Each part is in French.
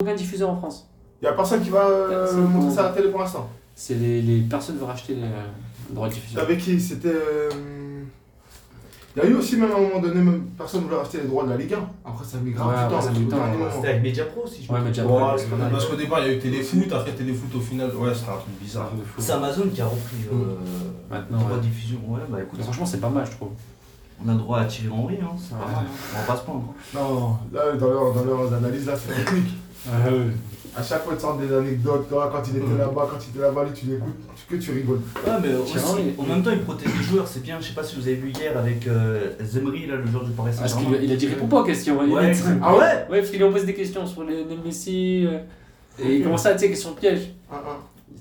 aucun diffuseur en France. Il y a personne qui va euh, Personne montrer ça à la télé pour l'instant. C'est les, les personnes veulent racheter les euh, droits de diffusion. Avec qui? C'était. euh, Il y a eu aussi même à un moment donné, même personne voulait acheter les droits de la Ligue 1. Après ça a mis grave Ouais, du temps. après, ça a mis du au temps, dernier ouais. moment. C'était avec Media Pro si je me Ouais, trompe. Media Ouais, Pro, c'est pas mal. parce qu'au départ, il y a eu Téléfoot, après Téléfoot au final, ouais, c'était un truc bizarre. de fou. C'est Amazon qui a repris euh, Maintenant, le droit ouais. de diffusion. Ouais, bah écoute, Franchement, c'est pas mal, je trouve. on a le droit à Thierry Henry, hein, c'est pas mal. hein. On va pas se plaindre. Non, là, dans, leur, dans leurs analyses, là, c'est technique. À chaque fois, ils te sortent des anecdotes. Toi, quand il était Mhm. là-bas, quand il était là-bas, lui, tu l'écoutes, que tu rigoles. Ouais, mais aussi, en même temps, il protège les joueurs, c'est bien. Je sais pas si vous avez vu hier avec euh, Zemri, là, le joueur du Paris Parce qu'il Saint-Germain. il a dit réponds pas aux questions. il Ouais, est- Ah ouais? Ouais, parce qu'ils lui posé des questions sur les, les Messi. euh, et il commençait à dire questions pièges. Un, un.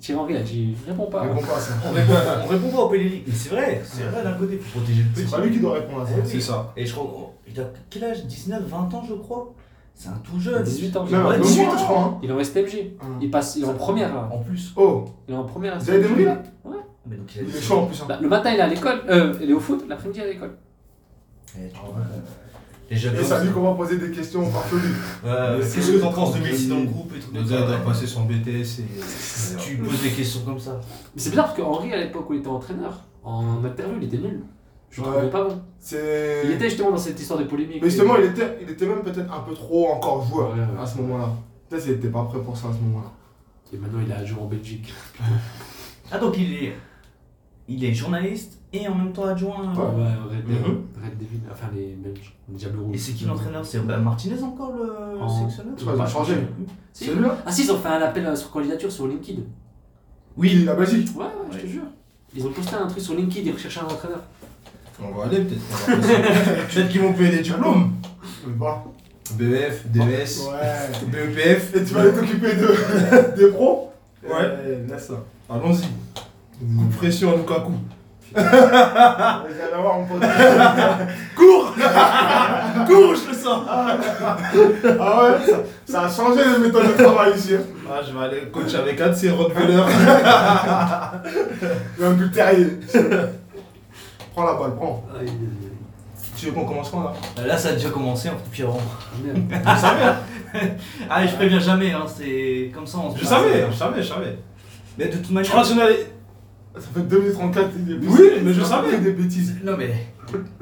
Thierry Henry a dit réponds pas. Réponds pas à ça. On répond, on répond pas au Pelé. Mais c'est vrai, c'est vrai d'un côté, faut protéger le petit. C'est pas lui qui doit répondre à ça. Eh oui. C'est ça. Et je crois, il a quel âge? 19, 20 ans, je crois? C'est un tout a jeune. 18 ans. Non, Ouais, non, 18 moi, je crois. Hein. Il est en STMG. Hum. Il, passe, il est en première là. En plus. Oh, Il est en première. vous avez des bruits là Mais donc, Il est chaud en plus. Hein. Bah, le matin, il est à l'école. Euh, il est au foot. L'après-midi, il est à l'école. Eh, tu vois, euh, Les jeunes Et ça lui qu'on va poser des questions. Euh, Mais Qu'est-ce que t'en penses de. Messi dans le groupe et tout Le comme gars, il ouais. passer son BTS et. Tu poses des questions comme ça. Mais c'est bizarre parce que Henry, à l'époque où il était entraîneur, en interview, il était nul. Je le Ouais. trouvais pas bon. C'est. Il était justement dans cette histoire de polémique. Mais justement, il était, il était même peut-être un peu trop encore joueur Ouais, ouais. à ce moment-là. Peut-être qu'il était pas prêt pour ça à ce moment-là. Et maintenant, il a joué en Belgique. Ah, donc il est, il est journaliste et en même temps adjoint. Ouais, Red, Mhm. Red Devil, enfin les Belges, les Diables Rouges. Et c'est qui l'entraîneur? C'est bah, Martinez encore le En- sélectionneur? Pas. C'est lui Ah si, ils ont fait un appel euh, sur candidature sur LinkedIn. Oui, la Belgique. Ouais, ouais, je te Ouais. jure. Ils ont posté un truc sur LinkedIn, ils recherchaient un entraîneur. On va aller peut-être. Peut-être qu'ils vont payer des diplômes. Je sais pas. BEF, DES, Ouais. BEPF. Et tu vas aller t'occuper de... des pros Ouais. Laisse ça. Allons-y. Coup de pression à Lukaku. Mon pote. Cours Cours, je le sens Ah ouais, ça, ça a changé les méthodes de travail ici. hein. Ah, je vais aller coach avec un de ces Rottweilers. Plus terrier. Prends la balle, prends. Ah, Tu veux qu'on commence quand là Euh, Là, ça a déjà commencé en de pied rond. ah. Je savais, hein. Ah, je préviens jamais, hein, c'est comme ça on se Je passe. savait, je savais, je savais. Mais de toute Je manière. crois que j'en Ça fait 2034. il est- Oui, mais je savais. des bêtises. Non, mais.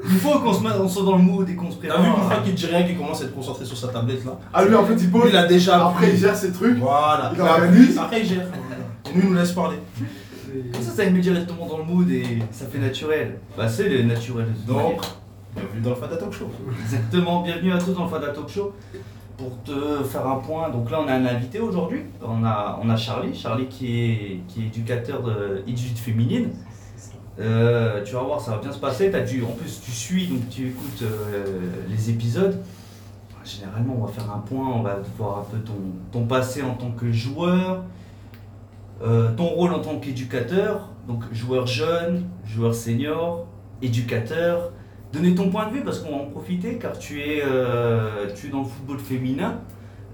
Il faut qu'on se mette on soit dans le mood et qu'on se T'as prépare. vu une fois qu'il dit rien, qu'il commence à être concentré sur sa tablette là Ah lui en fait il Lui, pose, il a déjà. après il gère ses trucs. Voilà. Il organise. Après, il gère. Et nous, il nous laisse parler. Comme ça, ça met directement dans le mood et ça fait naturel. Bah, c'est le naturel. Donc, bienvenue dans le Fata Talk Show. Exactement, bienvenue à tous dans le Fada Talk Show. Pour te faire un point, donc là on a un invité aujourd'hui, on a, on a Charlie, Charlie qui est, qui est éducateur de éduque féminine. Euh, tu vas voir, ça va bien se passer. Dû, en plus, tu suis, donc tu écoutes euh, les épisodes. Généralement, on va faire un point, on va voir un peu ton, ton passé en tant que joueur, euh, ton rôle en tant qu'éducateur, donc joueur jeune, joueur senior, éducateur. Donner ton point de vue parce qu'on va en profiter car tu es, euh, tu es dans le football féminin.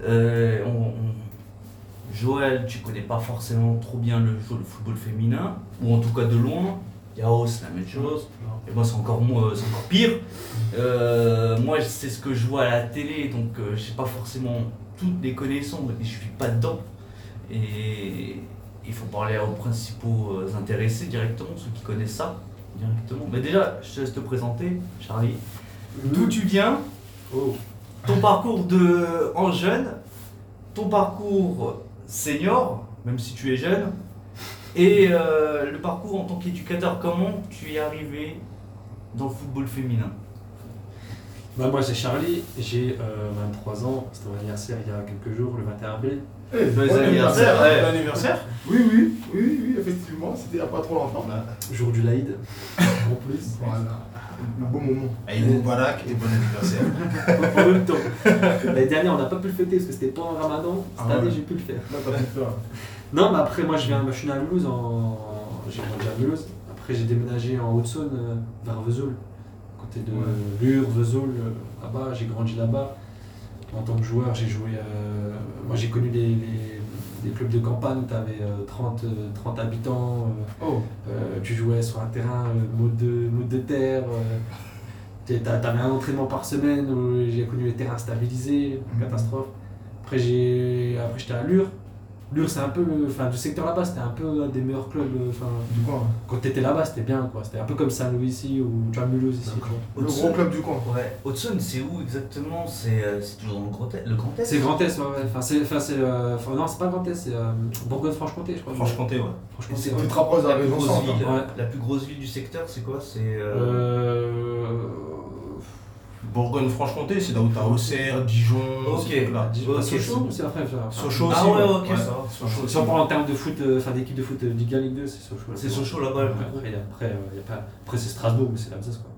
Euh, on- on- Joël, tu connais pas forcément trop bien le, le football féminin, ou en tout cas de loin. Yao, c'est la même chose. Et moi, c'est encore, c'est encore pire. Euh, moi, c'est ce que je vois à la télé, donc euh, j'ai pas forcément toutes les connaissances et je suis pas dedans. Et il faut parler aux principaux euh, intéressés directement, ceux qui connaissent ça directement. Mais déjà, je te laisse te présenter, Charlie. D'où tu viens, Oh. ton parcours de en jeune, ton parcours senior, même si tu es jeune, et euh, le parcours en tant qu'éducateur. Comment tu es arrivé dans le football féminin? Bah, moi c'est Charlie, j'ai euh, 23 ans, c'était mon anniversaire il y a quelques jours, le 21 avril. Bon bon anniversaire, ouais. Bon anniversaire Oui, oui, oui, oui, effectivement, c'était il n'y a pas trop longtemps. Jour du Laïd, en plus. Voilà, le beau moment. Aïd Moubarak et bon anniversaire. en même temps. L'année dernière on n'a pas pu le fêter parce que c'était pas en ramadan, cette Ah ouais. année j'ai pu le faire. Là, pu faire. Non, mais après, moi, je, viens, je suis né à Mulhouse. En... J'ai grandi à Mulhouse. Après, j'ai déménagé en Haute-Saône, euh, vers Vesoul, côté de Ouais. Lure, Vesoul, euh, là-bas. J'ai grandi là-bas. En tant que joueur, j'ai joué. euh, Moi, j'ai connu les, les- les clubs de campagne où tu avais 30, euh, 30 habitants. euh, Oh, euh, tu jouais sur un terrain mode, de, mode de terre. tu avais un entraînement par semaine où j'ai connu les terrains stabilisés, Mhm. catastrophe. Après j'étais à Lure. Lure, c'est un peu le. Enfin, du secteur là-bas, c'était un peu un des meilleurs clubs. euh, Enfin, Du coin. quand t'étais là-bas, c'était bien, quoi. C'était un peu comme Saint-Louis ici ou John Mulhouse ici. D'accord. tu vois. Le gros club du coin. Ouais, Hudson, c'est où exactement? C'est euh, c'est toujours dans le Grand Est le Grand Est? C'est Grand Est, ouais, ouais. Enfin, c'est. Enfin, c'est euh, enfin, non, c'est pas Grand Est, c'est euh, Bourgogne-Franche-Comté, je crois. Franche-Comté, ouais. Franchement, C'est de la la plus, région grosse ville, Ouais. la plus grosse ville du secteur, c'est quoi? C'est. euh, Euh. Bourgogne-Franche-Comté, c'est là où t'as Auxerre, Dijon, Ok. Ok, Sochaux, c'est après. enfin, Sochaux Ah aussi. ouais, ok, ça va. Si on parle en termes de foot, euh, enfin d'équipe de foot de Ligue 1, Ligue 2, c'est Sochaux. C'est Sochaux là-bas. Après, euh, après c'est Strasbourg, mais c'est l'Alsace quoi.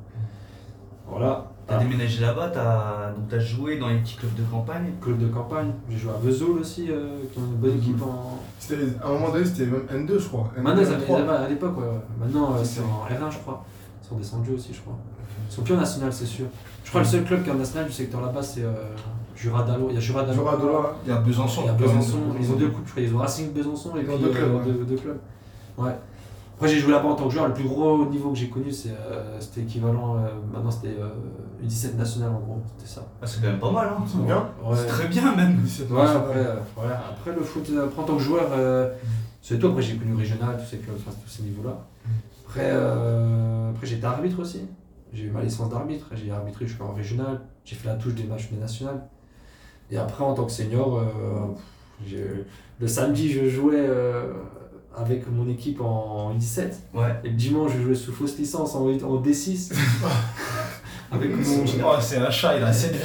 Voilà. T'as déménagé là-bas, t'as donc t'as joué dans les petits clubs de campagne. Club de campagne. J'ai joué à Vesoul aussi, euh, qui ont une bonne Mhm. équipe en. C'était- À un moment donné, c'était même N2, je crois. N2, Maintenant, ils N3. avaient- à l'époque, ouais. Maintenant, euh, C'est en R1, je crois. Ils sont descendus aussi, je crois. Ils sont plus en national, c'est sûr. Je crois que le seul club qui est en national du secteur là-bas, c'est euh, Jura d'Allo. Il y a Jura d'Allo. Jura de là. Il y a Besançon. Il y a Besançon. Ils ont deux je crois. Ils ont Racing Besançon et Ils puis ont deux clubs, euh, ouais. deux, deux clubs. Ouais. Après, j'ai joué là-bas en tant que joueur. Le plus gros niveau que j'ai connu, c'est, euh, c'était équivalent. euh, maintenant, c'était euh, U17 national en gros. C'était ça. Ah, c'est quand même pas mal, hein C'est bien. Ouais. C'est très bien même. 17 Ouais, après, euh, voilà. après le foot, euh, après en tant que joueur, euh, c'est tout. Après, j'ai connu régional, tous ces clubs, enfin, tous ces niveaux-là. Après, euh, après j'ai été arbitre aussi. J'ai eu ma licence d'arbitre. J'ai arbitré, je suis en régional. J'ai fait la touche des matchs des nationales. Et après, en tant que senior, euh, le samedi, je jouais euh, avec mon équipe en U17. Ouais. Et le dimanche, je jouais sous fausse licence en, en D6. avec mon. Oh, c'est un chat, il a 7 vies.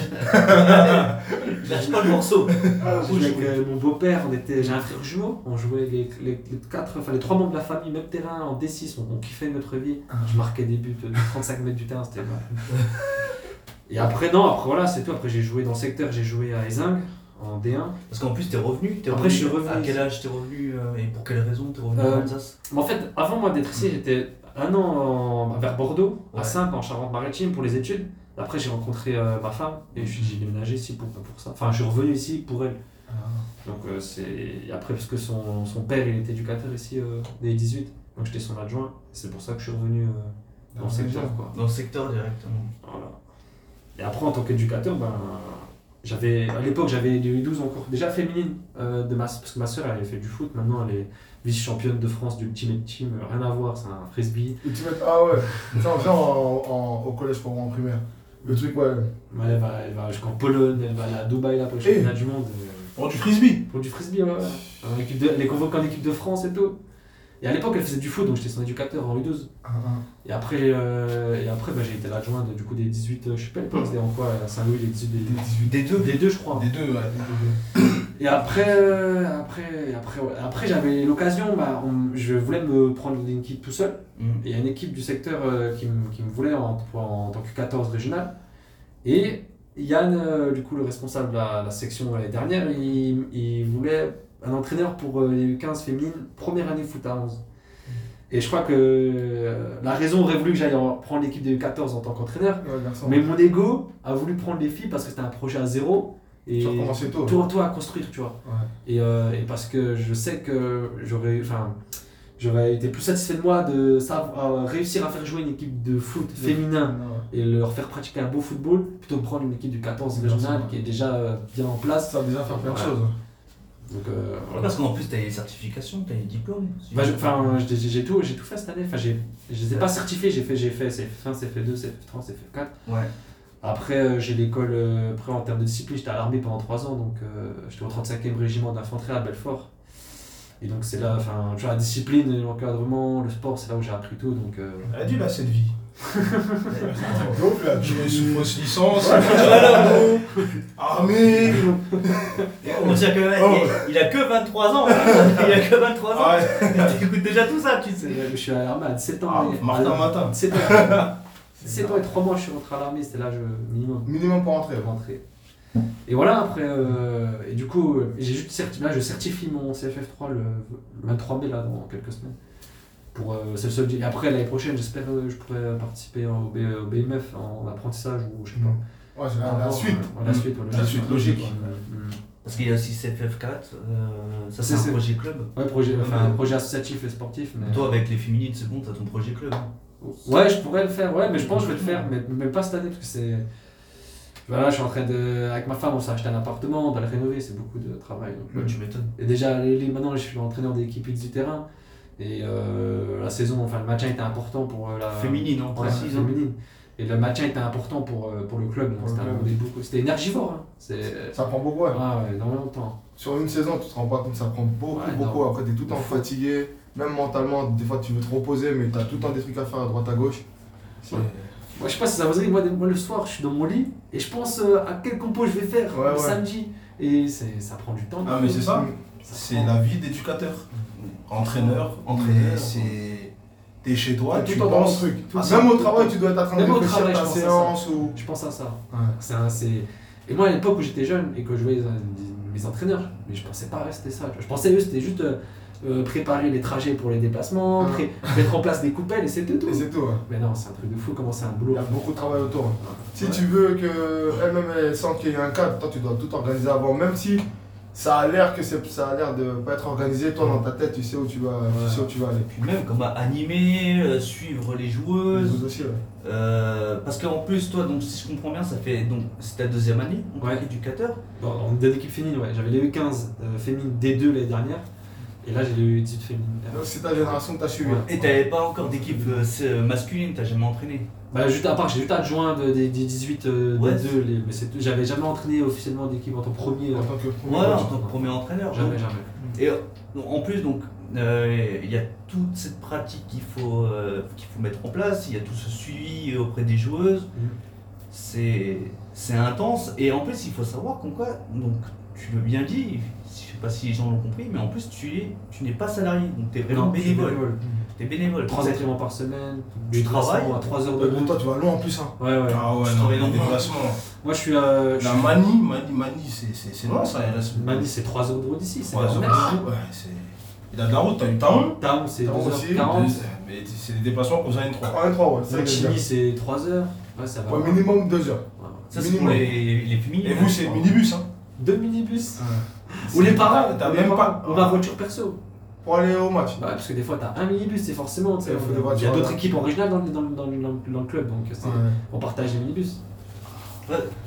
Lâche pas le morceau. Avec euh, mon beau-père, on était, j'ai un frère jumeau, on jouait les, les, les quatre, enfin les trois membres de la famille, même terrain en D6, on, on kiffait notre vie. Je marquais des buts de 35 mètres du terrain, c'était mal. Et après, non, après voilà, c'est tout. Après, j'ai joué dans le secteur, j'ai joué à Ezing en D1. Parce qu'en plus, t'es revenu. t'es Après, revenu- je suis revenu À quel âge t'es revenu euh, et pour quelle raison t'es revenu Euh, en Alsace? Mais en fait, avant moi d'être ici, j'étais un an en- vers Bordeaux, Ouais. à Sainte, en Charente-Maritime, pour les études. Après, j'ai rencontré euh, ma femme et je suis- j'ai déménagé ici pour, pour ça. Enfin, je suis revenu ici pour elle. Donc, euh, c'est. après, parce que son, son père, il était éducateur ici, euh, dès 18. Donc, j'étais son adjoint. C'est pour ça que je suis revenu euh, dans le secteur, quoi. Dans le secteur directement. Voilà. Et après, en tant qu'éducateur, ben, j'avais, à l'époque, j'avais du U12 encore, déjà féminine, euh, de ma, parce que ma soeur, elle avait fait du foot, maintenant elle est vice-championne de France du Ultimate Team, euh, rien à voir, c'est un frisbee. Ultimate, ah ouais. Ça, en, en- au collège pour moi en primaire. Le truc, ouais. Ouais, Elle va, elle va jusqu'en Pologne, elle va aller à Dubaï là, pour le Eh. championnat du monde. euh, Pour du frisbee. pour du frisbee, ouais, ouais. En équipe de, elle est convoquée en équipe de France et tout. Et à l'époque, elle faisait du foot, donc j'étais son éducateur en U12. Ah, ah. Et après, euh, et après bah, j'ai été l'adjoint de- du coup des 18, euh, je sais pas c'était en quoi, à Saint-Louis, les 18, des, Des deux. des deux, je crois. Des deux, ouais. Et après, euh, après, après, ouais. après j'avais l'occasion, bah, je voulais me prendre une équipe tout seul. Mm. Et il y a une équipe du secteur euh, qui, me- qui me voulait en, en tant que 14 régional. Et Yann, du coup, le responsable de la, la section l'année dernière, il, il voulait un entraîneur pour euh, les 15 féminines, première année foot à 11. Et je crois que euh, la raison aurait voulu que j'aille en- prendre l'équipe des 14 en tant qu'entraîneur. Ouais. Mais mon ego a voulu prendre les filles parce que c'était un projet à zéro. Et Tu tôt. tout, tout à construire, tu vois. Ouais. Et, euh, et parce que je sais que j'aurais, enfin, j'aurais été plus satisfait de moi de savoir, réussir à faire jouer une équipe de foot féminin et leur faire pratiquer un beau football plutôt que prendre une équipe du 14 Bien régional qui est déjà euh, bien en place. Ça va déjà faire plein de choses. Donc, euh, voilà. Parce qu'en plus, t'as les certifications, t'as les diplômes. Enfin, je- Enfin, j'ai j'ai tout, j'ai tout fait cette année. Enfin, j'ai, je les ai pas certifiés. J'ai fait, j'ai fait CF1, CF2, CF3, CF4. Ouais. Après, euh, j'ai l'école, euh, après en termes de discipline, j'étais à l'armée pendant 3 ans, donc euh, j'étais au 35e régiment d'infanterie à Belfort. Et donc c'est là, enfin, tu vois, la discipline, l'encadrement, le sport, c'est là où j'ai appris tout, donc... euh, Elle a dit là, cette vie. Donc là, Jouer sous fausse licence, armée. On dirait que, Oh. il, il a que 23 ans. hein. il a que 23 ans. Ah ouais. T'écoutes déjà tout ça, tu sais. je suis à l'armée à 17 ans. Ah, et- Martin Matin. 17 ans, 17 ans et 3 mois, je suis rentré à l'armée, c'était l'âge minimum Minimum pour rentrer. de rentrer. Et voilà, après, euh, et du coup, j'ai juste certi- là, je certifie mon CFF3 le, le 23 mai, là, dans quelques semaines. Pour, euh, c'est le seul- après, l'année prochaine, j'espère que je pourrai participer au, B- au BMF en apprentissage ou je sais pas. Ouais, c'est la, la suite. la suite, ouais, La suite logique. Parce qu'il y a aussi CFF4, euh, ça c'est un projet club. Ouais, projet, enfin, un projet associatif et sportif. Mais... Toi, avec les féminines, c'est bon, t'as ton projet club. Ouais, je pourrais le faire, ouais, mais je pense que je vais le faire, mais, mais pas cette année parce que c'est. Voilà, je suis en train de. Avec ma femme, on s'est acheté un appartement, on doit le rénover, c'est beaucoup de travail. donc, Ouais, tu m'étonnes. Et déjà, les- les- maintenant, je suis entraîneur d'équipe du terrain. Et euh, la saison, enfin, le maintien était important pour euh, la. Féminine, Ouais, précise. hein. féminine. Et le maintien était important pour, euh, pour le club. C'était énergivore. Hein. C'est. Ça prend beaucoup, ouais. Ah ouais, énormément de temps. Sur une saison, tu te rends pas compte, ça prend beaucoup, Ouais, beaucoup. Après, t'es tout le temps fatigué. Même mentalement, des fois, tu veux te reposer, mais t'as tout le temps des trucs à faire à droite à gauche. Ouais. Moi, je sais pas si ça vous arrive, moi, moi le soir, je suis dans mon lit et je pense euh, à quel compo je vais faire Ouais, le ouais. samedi. Et c'est- ça prend du temps. Ah, mais c'est ça. Ça C'est prend- la vie d'éducateur. Entraîneur, Entraîneur. c'est. T'es chez toi, tu penses. truc. Ah, Même au travail, tu dois être en train de Même au réfléchir ta séance ou. Je pense à ça. Ouais. C'est un- c'est- Et moi, à l'époque où j'étais jeune et que je voyais euh, mes entraîneurs, mais je pensais pas rester ça. Je pensais eux, c'était juste euh, euh, préparer les trajets pour les déplacements, Ah. pré- mettre en place des coupelles et c'était tout. Et c'est tout. ouais. Mais non, c'est un truc de fou comment c'est un boulot. Il y a beaucoup de travail autour. hein. Si Ouais. tu veux qu'elle-même elle sente qu'il y a un cadre, toi tu dois tout organiser avant. Même si ça a l'air que c'est- ça a l'air de pas être organisé, toi dans ta tête tu sais où tu vas, tu sais où tu vas aller. Puis même comme à animer, euh, suivre les joueuses. Vous aussi, ouais. euh, parce qu'en plus, toi, donc, si je comprends bien, ça fait donc c'est ta deuxième année en tant Ouais. qu'éducateur. Bon, en féminine, ouais. J'avais les U15 euh, féminines D2 l'année dernière. Et là, j'ai les U18 féminines. Donc c'est ta génération que t'as suivi. Ouais. Et t'avais pas encore d'équipe euh, c'est- masculine, t'as jamais entraîné? Bah, juste, à part, j'ai juste adjoint de- des, des 18 euh, Ouais. D2, les- mais c'est tout. J'avais jamais entraîné officiellement d'équipe en tant que premier. euh, En tant que premier Ouais, en coach. tant que premier entraîneur. jamais, donc. jamais. Et euh, en plus, donc, euh, il y a toute cette pratique qu'il faut, euh, qu'il faut mettre en place, il y a tout ce suivi auprès des joueuses. Mhm. C'est c'est intense. Et en plus, il faut savoir qu'en quoi, donc, tu l'as bien dit, sais pas si les gens l'ont compris, mais en plus, tu es- tu n'es pas salarié, donc tu es vraiment Non, bénévole. Tu es bénévole. Trois entraînements par semaine. Tu travailles à 3 heures de bon, route. toi tu vas loin en plus. Hein. Ouais, ouais. Ah ouais, Tu non, les déplacements. Moi, je suis. Euh, je La suis- manie, manie, manie, c'est- c'est c'est loin ça. Mani, c'est 3 heures de route d'ici. C'est Ouais, pas ça mal. va. Ouais, c'est- Il a de la route, t'as eu Taon. Town, c'est Town aussi, 2h40. Mais c'est des déplacements qu'on à N3. 1 et 3, ouais. Chini, c'est 3 heures. Ouais, ça va. Ouais, minimum 2 heures. Ouais. Ça, c'est pour les, les féminines. Et vous, c'est minibus, hein Deux minibus. Ou les parents. T'as même pas. Ou ma voiture perso. Pour aller au match. Ouais, parce que des fois, t'as un minibus, c'est forcément. Il y a d'autres équipes en régional dans, le- dans, le- dans, le- dans le club, donc on partage les minibus.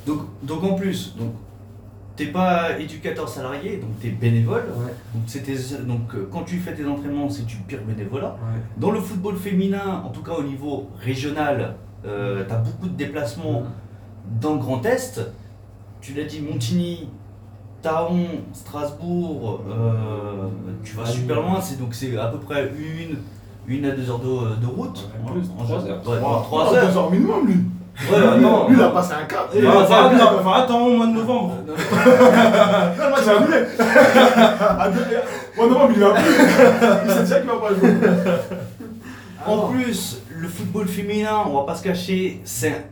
Donc, donc en plus, donc t'es pas éducateur salarié, donc t'es bénévole. Ouais. Donc, c'était, donc euh, quand tu fais tes entraînements, c'est du pire bénévolat. Ouais. Dans le football féminin, en tout cas au niveau régional, euh, t'as beaucoup de déplacements dans le Grand Est. Tu l'as dit, Montigny, Taon, Strasbourg, euh, tu vas super loin, c'est donc c'est à peu près une, une à deux heures de, de route. Ouais, plus, En- en- trois ouais, heures. ouais, Trois trois heures. 2 heures minimum lui. Ouais, non, Lui il a passé un cap. Va, faire- attends, au mois de novembre. Non, match est annulé. À deux- Moi, non, mais il a plus. Il sait déjà qu'il va pas jouer. En plus, le football féminin, on va pas se cacher, c'est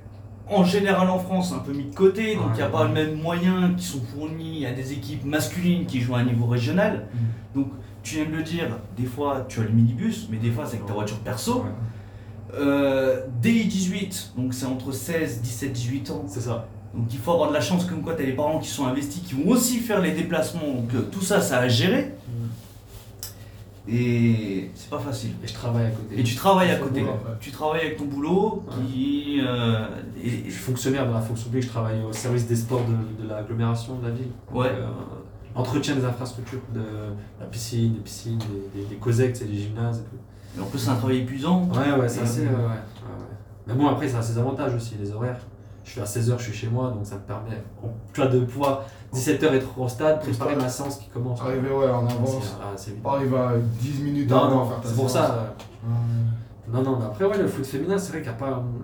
en général en France un peu mis de côté, donc il n'y a Ouais. pas le même moyen qui sont fournis à des équipes masculines qui jouent à un niveau régional. Donc tu viens de le dire, des fois tu as le minibus, mais des fois c'est avec ta voiture perso. Euh, DI18, donc c'est entre 16, 17, 18 ans. C'est ça. Donc il faut avoir de la chance comme quoi tu as des parents qui sont investis, qui vont aussi faire les déplacements. Donc euh, tout ça, ça a géré. Et c'est pas facile. Et je travaille à côté. Et tu travailles à côté. le boulot, ouais. Tu travailles avec ton boulot qui. euh, et- Je suis fonctionnaire dans la fonction publique, je travaille au service des sports de, de l'agglomération de la ville. Ouais. Euh, entretien des infrastructures, de la piscine, des piscines, des, des, des COSEC, des gymnases et tout. et en plus, c'est un travail épuisant. Ouais, ouais, c'est assez. ouais. Mais bon, après, ça a ses avantages aussi, les horaires. Je suis à 16h, je suis chez moi, donc ça me permet de pouvoir 17h être au stade, préparer ma séance qui commence. Arriver ouais, en avance. ah. Pas arriver à 10 minutes Non, avant non, faire ta c'est pour ça. euh, Non, non, mais après, ouais, le foot féminin, c'est vrai qu'il n'y a pas. hum,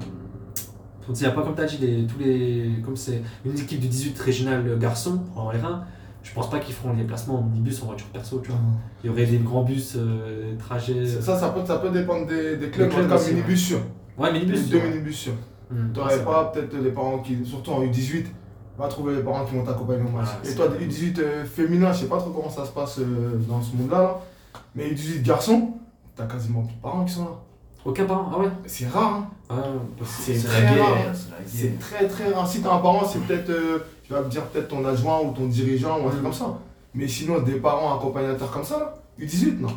Il n'y a pas, comme tu as dit, les, tous les. Comme c'est une équipe du 18 régional garçon en R1, je pense pas qu'ils feront les placements en minibus en voiture perso, tu vois. Il y aurait des grands bus, euh, trajets. Ça, ça peut, ça peut dépendre des, des clubs, Des minibus sûr. Ouais, minibus. Deux minibus sûr. Hum, T'aurais pas peut-être les parents qui, surtout en U18, va trouver les parents qui vont t'accompagner au match. Et toi, vrai. U18 euh, féminin, je sais pas trop comment ça se passe euh, dans ce monde-là, là. mais U18 garçon, t'as quasiment plus de parents qui sont là. Aucun parent, ah ouais? C'est rare, hein. Ah, que C'est très rare. guerre. C'est très très rare. Si t'as un parent, c'est peut-être, euh, tu vas me dire peut-être ton adjoint ou ton dirigeant ou un truc comme ça. Mais sinon, des parents accompagnateurs comme ça, là, U18, non.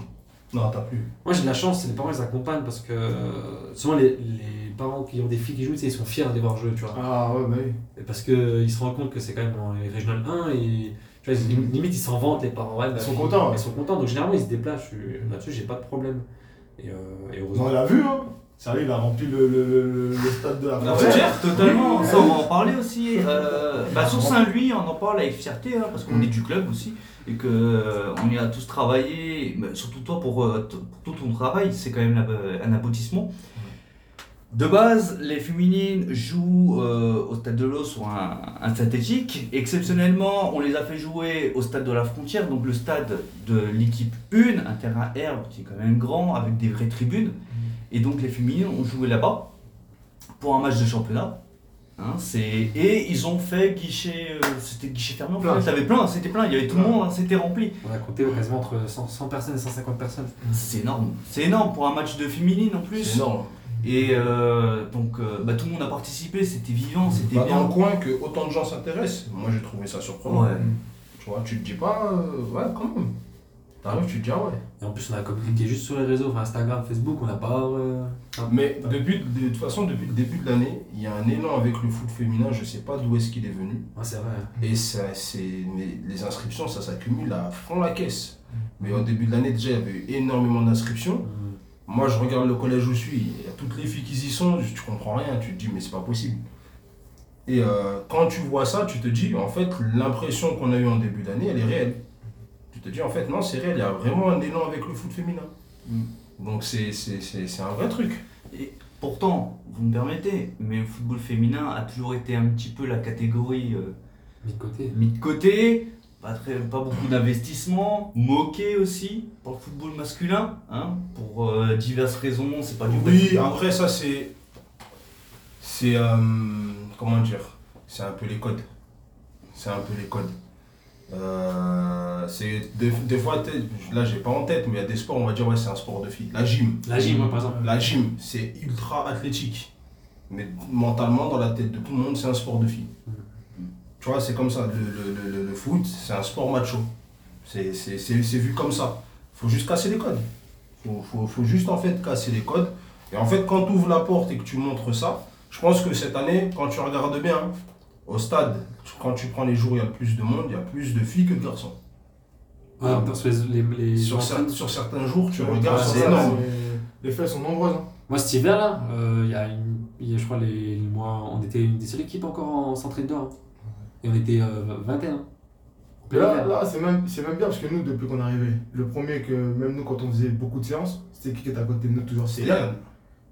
Non, t'as plus. Moi j'ai de la chance, c'est les parents ils accompagnent parce que euh, souvent les, les parents qui ont des filles qui jouent, tu sais, ils sont fiers de les voir jouer, tu vois. Ah ouais, bah oui. Parce qu'ils se rendent compte que c'est quand même en Régional 1 et tu vois, ils- limite ils s'en vantent, les parents. Ouais, ma Ils sont contents, ouais. Ils sont contents, donc généralement ils se déplacent. Là-dessus, j'ai pas de problème. Et, euh, et heureusement. On l'a vu, hein. Sérieux, il a rempli le, le, le, le stade de la frontière. totalement, ça on va en parler aussi. Euh, bah, sur Saint-Louis, on en parle avec fierté, hein, parce qu'on Mm. est du club aussi, et que euh, on y a tous travaillé, mais surtout toi pour, euh, pour tout ton travail, c'est quand même un aboutissement. De base, les féminines jouent euh, au stade de l'eau sur un, un synthétique. Exceptionnellement, on les a fait jouer au stade de la frontière, donc le stade de l'équipe 1, un terrain herbe qui est quand même grand, avec des vraies tribunes. Et donc les féminines ont joué là-bas pour un match de championnat. Hein, c'est... Et ils ont fait guichet, euh, c'était guichet fermé en Plein. fait, t'avais plein, c'était plein, il y avait tout le monde, hein, c'était rempli. On a compté quasiment entre 100, 100 personnes et 150 personnes. C'est énorme, c'est énorme pour un match de féminine en plus. C'est énorme. Et euh, donc euh, bah, tout le monde a participé, c'était vivant, c'était Pas dans bien. le coin que autant de gens s'intéressent. Moi j'ai trouvé ça surprenant. Ouais. Tu vois, tu te dis pas, euh, ouais, quand même. T'arrives, tu te dis, ah ouais. Et en plus, on a communiqué juste sur les réseaux, enfin, Instagram, Facebook, on n'a pas. euh, Mais depuis, de toute façon, depuis le début de l'année, il y a un élan avec le foot féminin, je sais pas d'où est-ce qu'il est venu. Ouais, c'est vrai. Et ça, c'est, mais les inscriptions, ça s'accumule à fond la caisse. Mais au début de l'année, déjà, il y avait eu énormément d'inscriptions. Mm. Moi, je regarde le collège où je suis, il y a toutes les filles qui y sont, tu comprends rien, tu te dis, mais c'est pas possible. Et euh, quand tu vois ça, tu te dis, en fait, l'impression qu'on a eue en début d'année, elle est réelle. Tu te dis, en fait, non, c'est réel, il y a vraiment un élan avec le foot féminin. Mm. Donc, c'est, c'est, c'est, c'est un vrai truc. Pourtant, vous me permettez, mais le football féminin a toujours été un petit peu la catégorie euh, Mis de côté. mis de côté, pas, très, pas beaucoup d'investissement, moqué aussi pour le football masculin, hein, pour euh, diverses raisons, c'est pas du Oui, après, ça, c'est. C'est. euh, comment dire C'est un peu les codes. C'est un peu les codes. Euh, c'est des, des fois, là j'ai pas en tête, mais il y a des sports, on va dire, ouais, c'est un sport de filles. La gym. La gym, par exemple. La gym, c'est ultra athlétique. Mais mentalement, dans la tête de tout le monde, c'est un sport de filles. Tu vois, c'est comme ça. Le, le- le- le foot, c'est un sport macho. C'est c'est- c'est- c'est vu comme ça. faut juste casser les codes. faut, faut, faut juste en fait casser les codes. Et en fait, quand tu ouvres la porte et que tu montres ça, je pense que cette année, quand tu regardes bien, au stade, quand tu prends les jours, il y a plus de monde, il y a plus de filles que de garçons. Ouais, sur les, les, les Sur, entraînements. cer- sur certains jours, tu regardes, c'est énorme. Les fêtes sont nombreuses. Hein. Moi, cet hiver-là, euh, il y a une, il y a, je crois, les, les mois, on était une des seules équipes encore en centre indoor. Et on était euh, 21. En Mais plein là, là c'est même, même bien parce que nous, depuis qu'on est arrivé, le premier que même nous, quand on faisait beaucoup de séances, c'était qui qui était à côté de nous toujours C'est Yann.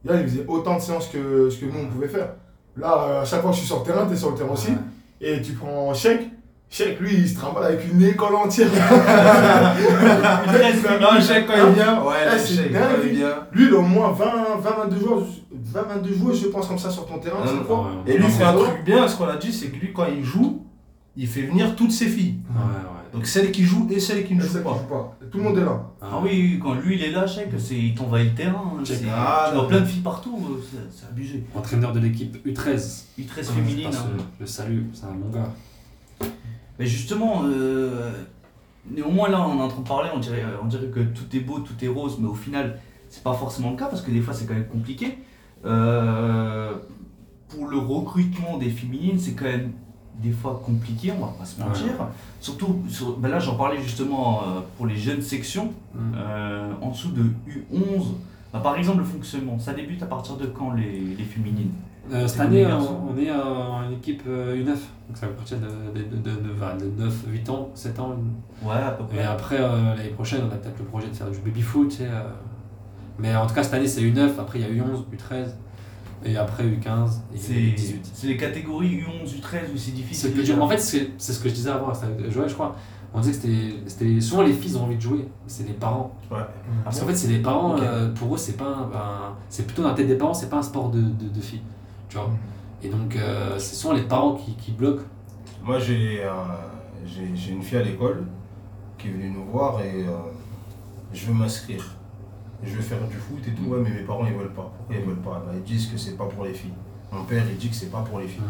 Yann. Il faisait autant de séances que ce que nous, on pouvait faire. Là, euh, à chaque fois que je suis sur le terrain, tu es sur le terrain aussi. Ouais. Et tu prends Chèque. Chèque, lui, il se trimballe avec une école entière. Non, chèque quand il vient. Ouais, Eh, c'est quand il vient. Lui, il a au moins 20, 20 22 joueurs, 20, 22 joueurs, je pense, comme ça sur ton terrain. Ah, chaque non, fois. ouais, Et lui, fait un truc bien, ce qu'on a dit, c'est que lui, quand il joue, il fait venir toutes ses filles. Ouais, ouais. Donc celles qui jouent et celles qui ne Et jouent pas. pas. Tout le monde est là. Ah oui, oui, quand lui il est là, chèque, c'est, il t'envahit le terrain. hein, c'est- Ah, non. plein de filles partout, euh, c'est, c'est abusé. Entraîneur de l'équipe U13. Il est très Je féminine. passe, hein. Le salut, c'est un bon gars. Mais justement, euh, néanmoins là on est en train de parler, on dirait, on dirait que tout est beau, tout est rose, mais au final c'est pas forcément le cas parce que des fois c'est quand même compliqué. Euh, pour le recrutement des féminines, c'est quand même des fois compliqué, on va pas se mentir. Ouais. Surtout, sur- ben là j'en parlais justement euh, pour les jeunes sections, Mm. en dessous de U11. Bah, par exemple, le fonctionnement, ça débute à partir de quand les, les féminines? Euh, cette année, on, est euh, en équipe euh, U9. Donc ça va partir de, de, de, de, de- de 9, 8 ans, 7 ans. Ouais, à peu Et près. après, euh, l'année prochaine, on a peut-être le projet de faire du baby-foot. tu sais, euh. Mais en tout cas, cette année, c'est U9. Après, il y a U11, U13. Et après, U15 et C'est U18. c'est les catégories U11, U13 où c'est difficile. C'est le plus dur. En fait, c'est c'est ce que je disais avant, avec Joël, je crois. On disait que c'était- c'était. Souvent, les filles ont envie de jouer, mais c'est les parents. Ouais. Parce qu'en fait, c'est les parents, euh, pour eux, c'est pas un, C'est plutôt dans la tête des parents, c'est pas un sport de, de, de filles. Tu vois Et donc, euh, c'est souvent les parents qui, qui bloquent. Moi, j'ai un- j'ai j'ai une fille à l'école qui est venue nous voir et euh, je veux m'inscrire. Je veux faire du foot et tout, ouais, mais mes parents ils veulent pas. Pourquoi ils veulent pas? Bah, Ils disent que c'est pas pour les filles. Mon père il dit que c'est pas pour les filles.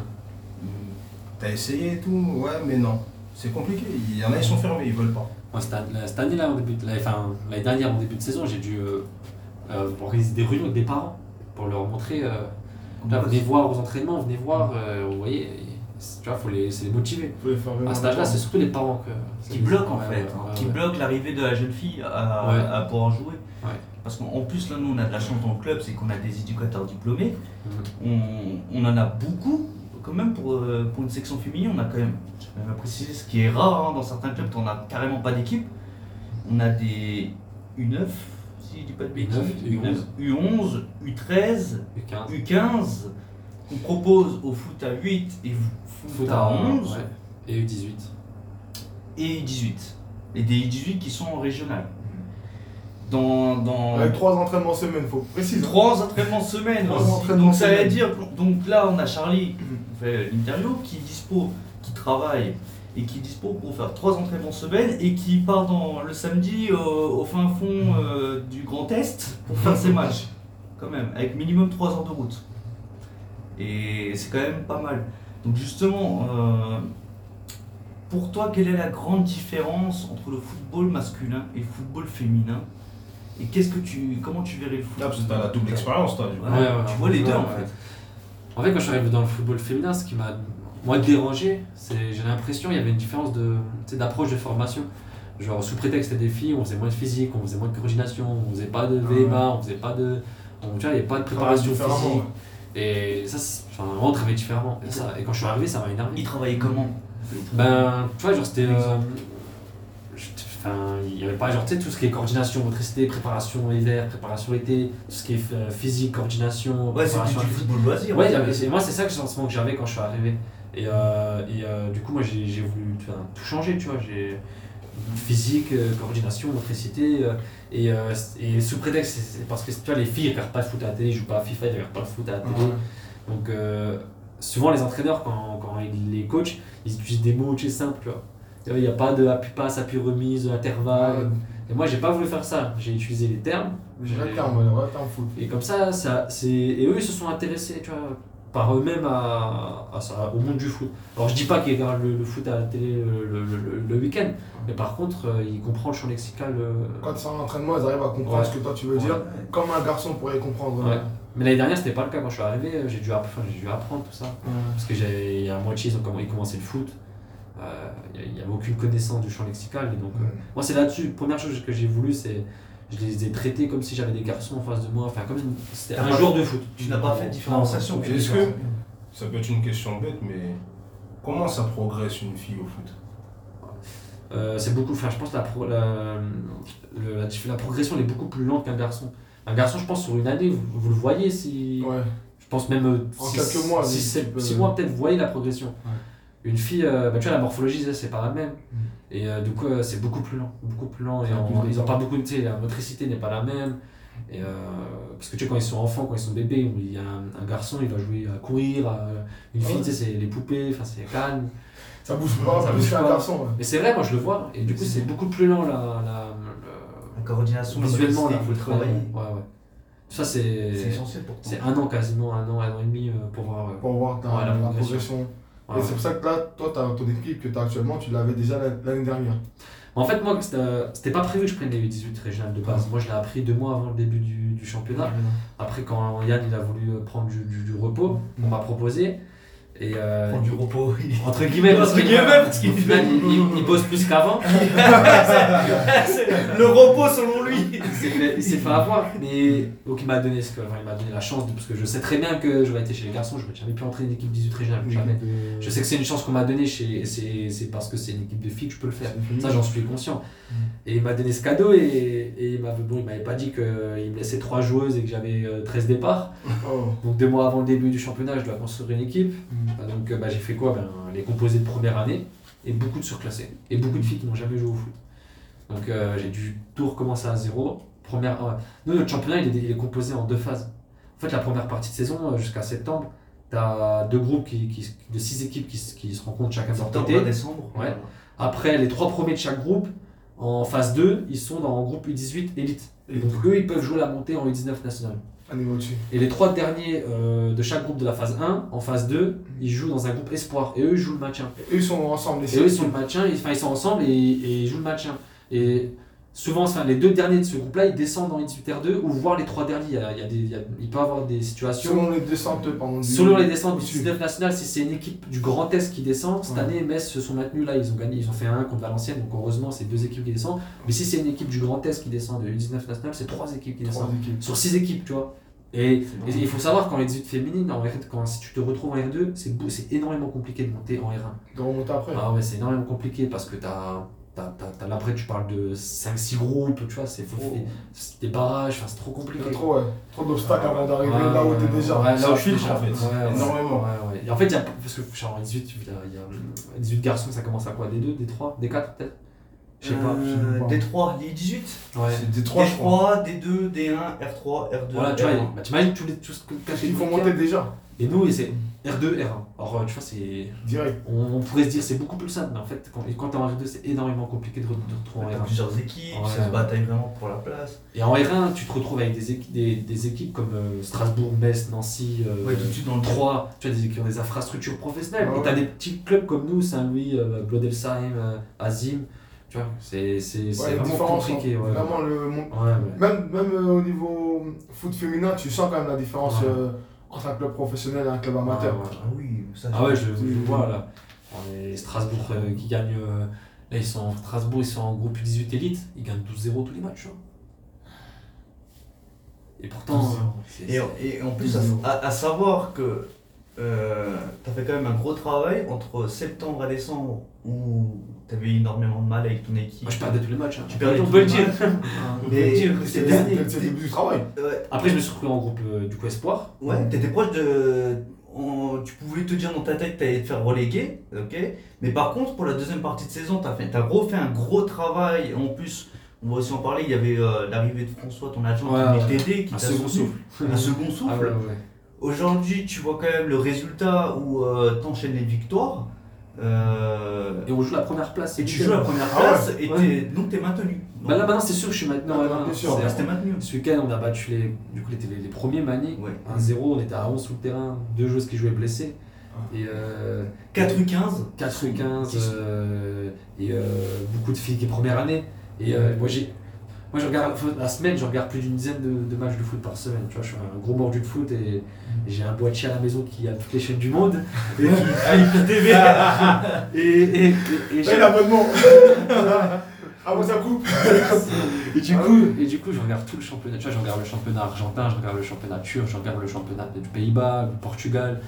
T'as essayé et tout? Ouais, mais non. C'est compliqué. Il y en a, ils sont fermés, ils veulent pas. Moi, cette, année- cette année-là, en début de- l'année- enfin, l'année dernière, en début de saison, j'ai dû euh, euh, organiser des réunions avec des parents pour leur montrer. euh, Là, venez voir aux entraînements, venez voir, euh, vous voyez, tu vois, faut les, c'est les motiver. Faut les faire vraiment À cet âge-là, c'est surtout les parents que, qui bloquent en fait, ouais, ouais, qui ouais. bloquent l'arrivée de la jeune fille à, Ouais. à pouvoir jouer. Ouais. Parce qu'en plus, là, nous, on a de la chance dans le club, c'est qu'on a des éducateurs diplômés. Mhm. On, on en a beaucoup, quand même, pour, euh, pour une section féminine. On a quand même, je vais même préciser, ce qui est rare hein, dans certains clubs, on n'a carrément pas d'équipe. On a des U9, si je dis pas de bêtises, U9, U11, U13, U15. U15, qu'on propose au foot à 8 et foot, Foot à à 11 ouais. Et U18. et U18. Et des U18 qui sont en régional. Dans, dans Avec trois entraînements semaine, faut préciser. trois entraînements semaine. Trois aussi. entraînements donc ça veut dire, donc là on a Charlie, on fait l'interview, qui est dispo, qui travaille et qui est dispo pour faire trois entraînements semaine et qui part dans, le samedi au, au fin fond euh, du Grand Est pour faire ses matchs. Quand même, avec minimum trois heures de route. Et c'est quand même pas mal. Donc justement, euh, pour toi, quelle est la grande différence entre le football masculin et le football féminin? Et qu'est-ce que tu, comment tu verrais le foot Là, parce que t'as la double expérience, toi. du coup. Ouais, Ouais, ouais, tu vois les deux en fait. En fait, quand je suis arrivé dans le football féminin, ce qui m'a moi dérangé, c'est j'ai l'impression qu'il y avait une différence d'approche de formation. Genre sous prétexte des filles, on faisait moins de physique, on faisait moins de coordination, on faisait pas de VMA, on faisait pas de on, tu vois, il n'y avait pas de préparation physique. ouais. Et ça, enfin, vraiment, on travaillait différemment. Et, ça, et quand je suis arrivé, ça m'a énervé. Ils travaillaient comment? Ben, tu vois, genre, c'était. Euh, Enfin, il n'y avait pas, genre, tu sais, tout ce qui est coordination, motricité, préparation hiver, préparation été, tout ce qui est euh, physique, coordination, Ouais, c'est du, football loisir. Ouais, moi c'est ça que le sentiment que j'avais quand je suis arrivé. Et, euh, et euh, du coup, moi j'ai j'ai voulu tout changer, tu vois. J'ai physique, euh, coordination, motricité. et, et sous prétexte, c'est- parce que tu vois, les filles ne regardent pas le foot à la télé, jouent pas à FIFA, ils ne regardent pas le foot à la télé. Donc souvent les entraîneurs, quand, quand ils les coachent, ils utilisent des mots tu sais, simples, tu vois. Il n'y a pas de appui passe, appui remise, intervalle. Ouais. Et moi, j'ai pas voulu faire ça. J'ai utilisé les termes. J'ai terme, vrai terme foot. Et comme ça, ça c'est et eux ils se sont intéressés, tu vois, par eux-mêmes à, à au monde du foot. Alors je dis pas qu'ils regardent le, le foot à la télé le, le, le- le week-end, mais par contre euh, ils comprennent le champ lexical. euh. Quand ils sont en entraînement, ils arrivent à comprendre Ouais. ce que toi tu veux dire, comme un garçon pourrait comprendre. Ouais. Mais l'année dernière c'était pas le cas quand je suis arrivé, euh, j'ai dû, enfin, apprendre tout ça. Parce que y a moitié ils ont comm- ils commençaient le foot, Euh, il n'y avait aucune connaissance du champ lexical. Et donc, euh, moi c'est là-dessus, première chose que j'ai voulu c'est je les ai traités comme si j'avais des garçons en face de moi, enfin comme une- c'était un fait- de foot. Tu n'as pas fait de différenciation. Est-ce que, ça peut être une question bête, mais comment ça progresse une fille au foot? Euh, c'est beaucoup, enfin je pense que la, pro- la, le- la, la progression elle est beaucoup plus lente qu'un garçon. Un garçon, je pense, sur une année, vous, vous le voyez si. Ouais. Je pense même. euh, En six- quelques mois, six, oui, sept- tu peux- six mois peut-être, vous voyez la progression. Ouais. Une fille, euh, bah, tu vois, la morphologie, ça, c'est pas la même. Mm. Et euh, du coup, euh, c'est beaucoup plus lent. Beaucoup plus lent. Et ils ont temps. pas beaucoup de. La motricité n'est pas la même. Et, euh, parce que tu sais, quand ils sont enfants, quand ils sont bébés, il y a un, un garçon, il va jouer à courir. à- une fille, Ouais. tu sais, c'est les poupées, enfin, c'est calme. Ça bouge pas, Ça bouge pas. garçon. ouais. Mais c'est vrai, moi je le vois. Et du coup, c'est beaucoup plus lent la, la, La coordination, visuellement il là. faut le travailler. Ouais, ouais. Ça, c'est. C'est essentiel pour. C'est un an quasiment, un an, un an et demi euh, pour voir. Pour voir ta, la, progression. progression. Ouais, Et c'est pour ça que là, toi, t'as ton équipe que tu as actuellement, tu l'avais déjà l'année dernière. En fait, moi, c'était euh, c'était pas prévu que je prenne les U18 régionales de base. Moi, je l'ai appris deux mois avant le début du, du championnat. Après, quand Yann il a voulu euh, prendre du, du- du repos, on m'a proposé. Et euh, Prendre du repos. entre guillemets, parce qu'il- parce qu'il au final, il, il- il bosse plus qu'avant. le repos selon lui. Il s'est fait, avoir. Mais donc, il m'a donné, ce que, enfin, il m'a donné la chance, de, parce que je sais très bien que j'aurais été chez les garçons, j'aurais jamais pu entrer une équipe 18 régionale. Jamais. Je sais que c'est une chance qu'on m'a donnée, chez- c'est c'est parce que c'est une équipe de filles que je peux le faire. Ça, j'en suis conscient. Et il m'a donné ce cadeau et, et il m'avait bon, il m'avait pas dit qu'il me laissait trois joueuses et que j'avais euh, 13 départs. Oh. Donc deux mois avant le début du championnat, je dois construire une équipe. Bah, donc euh, bah, j'ai fait quoi ben, Les composés de première année et beaucoup de surclassés. Et beaucoup de filles qui n'ont jamais joué au foot. Donc euh, j'ai dû tout recommencer à zéro. Première. Nous, notre championnat, il est, il est composé en deux phases. En fait, la première partie de saison, euh, jusqu'à septembre, tu as deux groupes qui, qui- de six équipes qui, se- qui se rencontrent chacun de leur côté. à décembre. Ouais. Après, les trois premiers de chaque groupe, en phase 2, ils sont dans le groupe U18 élite. Et donc eux, ils peuvent jouer la montée en U19 national. Et les trois derniers euh, de chaque groupe de la phase 1, en phase 2, ils jouent dans un groupe espoir. Et eux, ils jouent le maintien. Et eux, ils sont ensemble, Et eux, ils sont le maintien, enfin, ils sont ensemble et, et ils jouent le maintien. Et souvent, enfin, les deux derniers de ce groupe-là, ils descendent en 18R2 ou voire les trois derniers. Il, y a, il y a des, il y a- il peut y avoir des situations. Selon les descentes pendant Selon les descentes du au-dessus. 19 national, si c'est une équipe du Grand Est qui descend, cette Ouais. année Metz se sont maintenus là, ils ont gagné, ils ont fait un contre Valenciennes, donc heureusement c'est deux équipes qui descendent. Mais si c'est une équipe du Grand Est qui descend de U19 national, c'est trois équipes qui Trois descendent. équipes. Sur six équipes, tu vois. Et, il faut savoir qu'en les 18 féminines, en R, quand, si tu te retrouves en R2, c'est énormément compliqué de monter en R1. De remonter après. Ah ouais, c'est énormément compliqué parce que t'as. t'as- t'as- t'as- là, après, tu parles de 5-6 groupes, tu vois, c'est Oh. des barrages, c'est trop compliqué. Il y a trop, ouais. trop d'obstacles avant d'arriver Ouais, là où t'es déjà. ouais, là où je suis déjà. en fait. Ouais, Énormément. Et en fait, il y a, parce que genre, en 18, il y a, il y a 18 garçons, ça commence à quoi? Des 2, des 3, des 4 peut-être? Je sais pas. je sais pas. D3, les 18 Ouais. C'est des trois, je crois. D3, D2, D1, R3, R2. Voilà, tu vois, R1. bah, t'imagines tous les, tout ce que Parce qu'il faut monter déjà, Et nous, c'est R2, R1. Alors, tu vois, c'est. direct. On, on pourrait se dire c'est beaucoup plus simple, mais en fait, quand, quand t'es en R2, c'est énormément compliqué de, re- de retrouver en T'as R1. plusieurs équipes, Ouais. ça se bataille vraiment pour la place. Et en R1, tu te retrouves avec des, équi- des, des équipes comme euh, Strasbourg, Metz, Nancy, euh, Ouais, tout de suite dans le 3, tu vois, des équipes qui ont des infrastructures professionnelles. Ah Et t'as ouais. des petits clubs comme nous, Saint-Louis, euh, Blodelsheim, euh, Azim, tu vois, c'est c'est- c'est Ouais, vraiment différence. compliqué. hein. Ouais. Vraiment, le, mon- Ouais, ouais. même, même euh, au niveau foot féminin, tu sens quand même la différence Ouais. euh, entre un club professionnel et un club amateur. Ah, ouais. Ah oui, ça Ah ouais, je, vois là. On est Strasbourg euh, qui gagne. euh, là, ils sont en Strasbourg, ils sont en groupe 18 élite. Ils gagnent 12-0 tous les matchs. vois. Et pourtant. 12-0. euh, c'est- Et, en plus, à savoir que euh, tu as fait quand même un gros travail entre septembre et décembre où tu avais énormément de mal avec ton équipe. Moi, je perdais tous les matchs. hein. Tu perdais on tous peut le les dire. matchs. On peut Mais le dire. c'est le début du travail. Ouais, Après, je me suis retrouvé en groupe euh, du coup Espoir. ouais t'étais proche de. on- tu pouvais te dire dans ta tête que tu allais te faire reléguer, ok Mais par contre, pour la deuxième partie de saison, tu as, fait, t'as gros fait un gros travail. En plus, on va aussi en parler, il y avait euh, l'arrivée de François, ton adjoint, Ouais, qui ouais. venait t'aider, qui Un t'a second souffle. Un second Ah souffle. ouais, ouais. Aujourd'hui, tu vois quand même le résultat où tu enchaînes les victoires. euh, Et on joue la première place. et tu joues la première Ah place ouais. et Ouais. t'es- donc tu es maintenu. Bah là, maintenant, c'est sûr que je suis. Ah, ouais, bien non, sûr. resté maintenu. Ce week-end, on a battu les, du coup, les, les, premiers Mani. Ouais. 1-0, on était à 11 sur le terrain, deux joueuses qui jouaient blessées. Et euh, 4 U15. 4 rue 15 Qui sont- euh, et euh, beaucoup de filles qui première année. Et euh, moi, j'ai, moi, je regarde la semaine, je regarde plus d'une dizaine de, de matchs de foot par semaine. Tu vois, je suis un gros mordu de foot et, j'ai un boîtier à la maison qui a toutes les chaînes du monde. Et, qui- Ah, il TV. et, et, et, et j'ai- l'abonnement. Ah bon, ça coupe. et du Ah coup, et du coup, je regarde tout le championnat. Tu vois, je regarde le championnat argentin, je regarde le championnat turc, je regarde le championnat du Pays-Bas, du Portugal.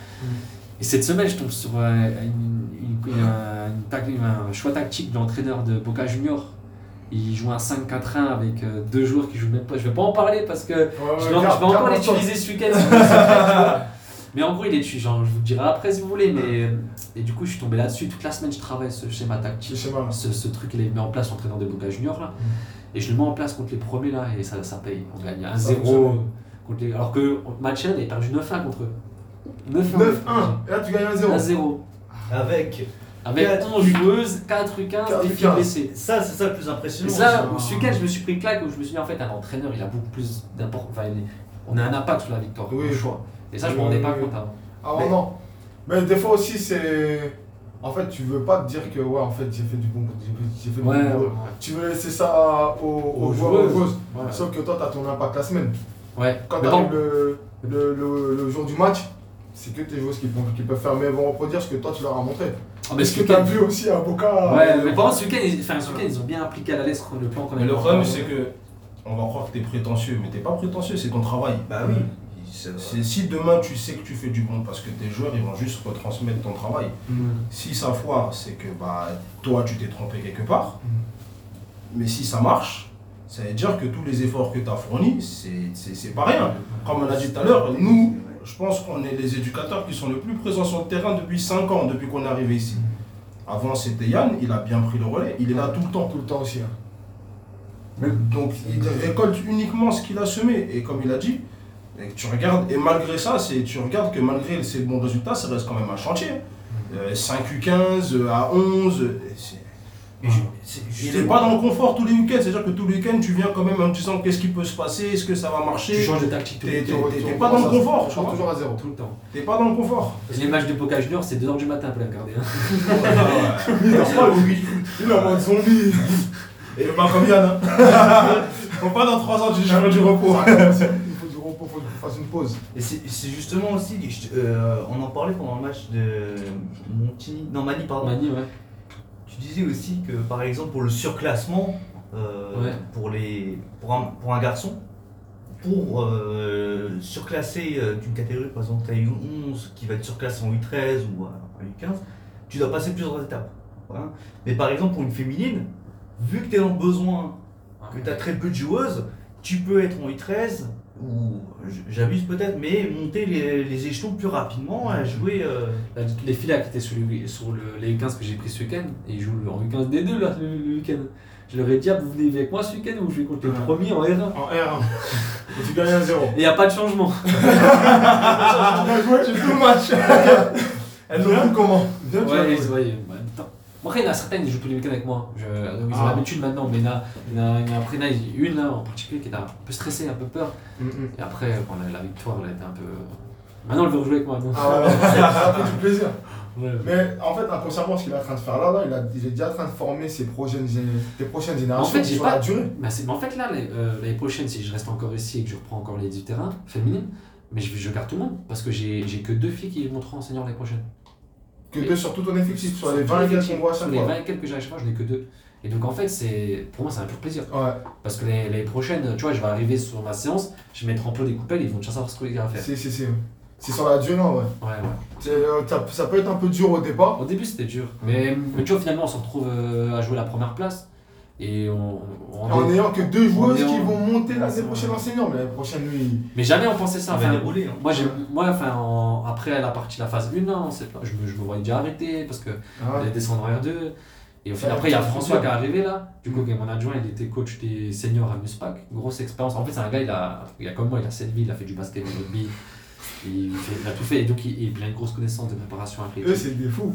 Et cette semaine, je tombe sur euh, une, une- une- un choix tactique de l'entraîneur de Boca Junior. Il joue un 5-4-1 avec euh, deux joueurs qui jouent même pas. Je vais pas en parler parce que Ouais, je ouais, vais, garde- je vais encore l'utiliser ce week-end. mais en gros, il est dessus. Genre, je vous le dirai après si vous voulez. Mais, et du coup, je suis tombé là-dessus. Toute la semaine, je travaille ce schéma tactique. schéma. Ce, ce truc, il est mis en place l'entraîneur de Boca Junior là. Et je le mets en place contre les premiers là. Et ça, ça paye. On gagne 1-0. Ça fonctionne. Contre les... Alors que match 1, il a perdu 9-1 contre eux. 9-1. 9-1. Et là, tu gagnes 1-0. 1-0. Avec. Avec Quatre 11 joueuses, 4 U15 Quatre et U15. filles blessées. Ça, c'est ça le plus Et impressionnant. ça, c'est ce un- week-end, je me suis pris claque où je me suis dit en fait, un entraîneur, il a beaucoup plus d'importance. Enfin, on a un impact sur la victoire, Oui. le choix. Et ça, je Oui, me rendais oui, pas oui. compte avant. Ah Mais- non. Mais des fois aussi, c'est. En fait, tu veux pas te dire que, ouais, en fait, j'ai fait du bon. J'ai fait, j'ai fait du Ouais, bon ouais. Tu veux laisser ça aux, aux Aux joueurs, aux joueuses. ouais. Sauf que toi, tu as ton impact la semaine. Ouais. Quand tu arrives bon, le, le, le, le jour du match, c'est que tes joueuses qui, peuvent- qui peuvent faire, mais elles vont reproduire ce que toi, tu leur as montré. Ah, mais Est-ce ce que tu as week-end- vu aussi à Boca Ouais, euh, mais par contre, ce week-end, ils, enfin, ce week-end, ils ont bien appliqué à la lettre le plan qu'on Mais avait le problème, c'est que on va croire que t'es prétentieux, mais t'es pas prétentieux, c'est ton travail. Bah oui. C'est- c'est- si demain tu sais que tu fais du bon parce que tes joueurs ils vont juste retransmettre ton travail. Mhm. Si ça foire, c'est que bah toi tu t'es trompé quelque part. Mais si ça marche, ça veut dire que tous les efforts que tu as fournis, c'est- c'est c'est pas rien. Comme on a dit tout à l'heure, nous, je pense qu'on est les éducateurs qui sont le plus présents sur le terrain depuis 5 ans, depuis qu'on est arrivé ici. Avant c'était Yann, il a bien pris le relais, il est là tout le temps. Tout le temps aussi. hein. Donc il récolte uniquement ce qu'il a semé. Et comme il a dit, et tu regardes, et malgré ça, tu regardes que malgré ces bons résultats, ça reste quand même un chantier. Euh, 5 U15 euh, à 11, euh, c'est- Et je- pas dans le confort tous les week-ends, c'est-à-dire que tous les week-ends tu viens quand même en te disant qu'est-ce qui peut se passer, est-ce que ça va Tu marcher, changes de tactique tout T'es- le t'es- temps. t'es Tu pas dans le confort, Tu tu pars toujours à zéro. Tout le temps. t'es pas dans le confort. Les matchs de Boca Junior, c'est 2h du matin pour les regarder. hein. Il dort pas, lui. Il est en mode zombie. Et pas comme Yann. Hein. Faut pas dans 3 ans, tu dis du repos. Il faut du repos, il faut que tu fasses une pause. Et c'est justement aussi, euh, on en parlait pendant le match de Montigny, non Mani pardon. Mani, ouais. Disais aussi que par exemple pour le surclassement, euh, Ouais. pour, les, pour, un, pour un garçon, pour euh, surclasser euh, d'une catégorie, par exemple eu 11 qui va être surclassé en U13 ou en U15, tu dois passer plusieurs étapes. Voilà. Mais par exemple pour une féminine, vu que tu es le besoin, que tu as très peu de joueuses, tu peux être en U13 ou j'abuse peut-être, mais monter les, les échelons plus rapidement à jouer. euh, Là, Les filles là qui étaient sur, le, sur le- les U15 que j'ai pris ce week-end, et ils jouent en U15 des deux là, le, le week-end. Je leur ai dit, ah, vous venez avec moi ce week-end ou je vais contre les Ouais. premiers en R1 En R1. Et tu gagnes un 0. Et il n'y a pas de changement. Bien joué, j'ai tout le match. Elle nous montre comment? Bien joué. Ouais, Bon, après, il y en a certaines qui jouent tous les week-ends avec moi. Je, donc, ils ont Ah. l'habitude maintenant, mais il y en a, il y en a, il y en a après, là, il y a une là, en particulier qui était un peu stressée, un peu peur. Mm, mm. Et après, bon, la, la victoire, elle était un peu. Maintenant, elle veut rejouer avec moi. donc. Ah ouais, ouais, ça fait du plaisir. Ouais. Mais en fait, inconsciemment, ce qu'il est en train de faire là, là il, a, il est déjà en train de former ses prochaines, tes prochaines générations En fait, j'ai sur pas- la durée. Bah, mais en fait, là, euh, l'année prochaine, si je reste encore ici et que je reprends encore les du terrain féminines, mais je, je garde tout le monde parce que j'ai j'ai que deux filles qui monteront en senior l'année prochaine. Que deux sur tout ton effectif, sur les tous 20 gars effectifs. qu'on voit à Sur les fois. 20 et quelques que j'ai à chaque fois, je n'ai que deux. Et donc, en fait, c'est pour moi, c'est un pur plaisir. Ouais, Parce que les, les prochaines, tu vois, je vais arriver sur ma séance, je vais mettre en pot des coupelles, ils vont déjà savoir ce qu'il y a à faire. c'est c'est- c'est- c'est sur la durée, ouais. Ouais, ouais. Euh, ça, ça peut être un peu dur au départ. Au début, c'était dur. Mais, mais tu vois, finalement, on se retrouve euh, à jouer la première place. Et on. on- En n'ayant que deux joueuses qui vont monter l'année Ouais. prochaine en senior, mais l'année prochaine, lui. Mais jamais on pensait ça. Enfin, dérouler. hein. moi, j'ai, moi enfin, en- après la partie, la phase 1, non, c'est pas- je, me, je me voyais déjà arrêter parce que Ah on allait descendre en R2. Et au final, Ouais, après, il y a François bien. qui est arrivé là. Du coup, qui est mon adjoint, il était coach des seniors à Muspac. Grosse expérience. En fait, c'est un gars, il a, il a comme moi, il a 7 vies, il a fait du basket, du rugby. Il, fait- il a tout fait. Et donc, il, il a une grosse connaissance de préparation après. Eux, c'est des fous.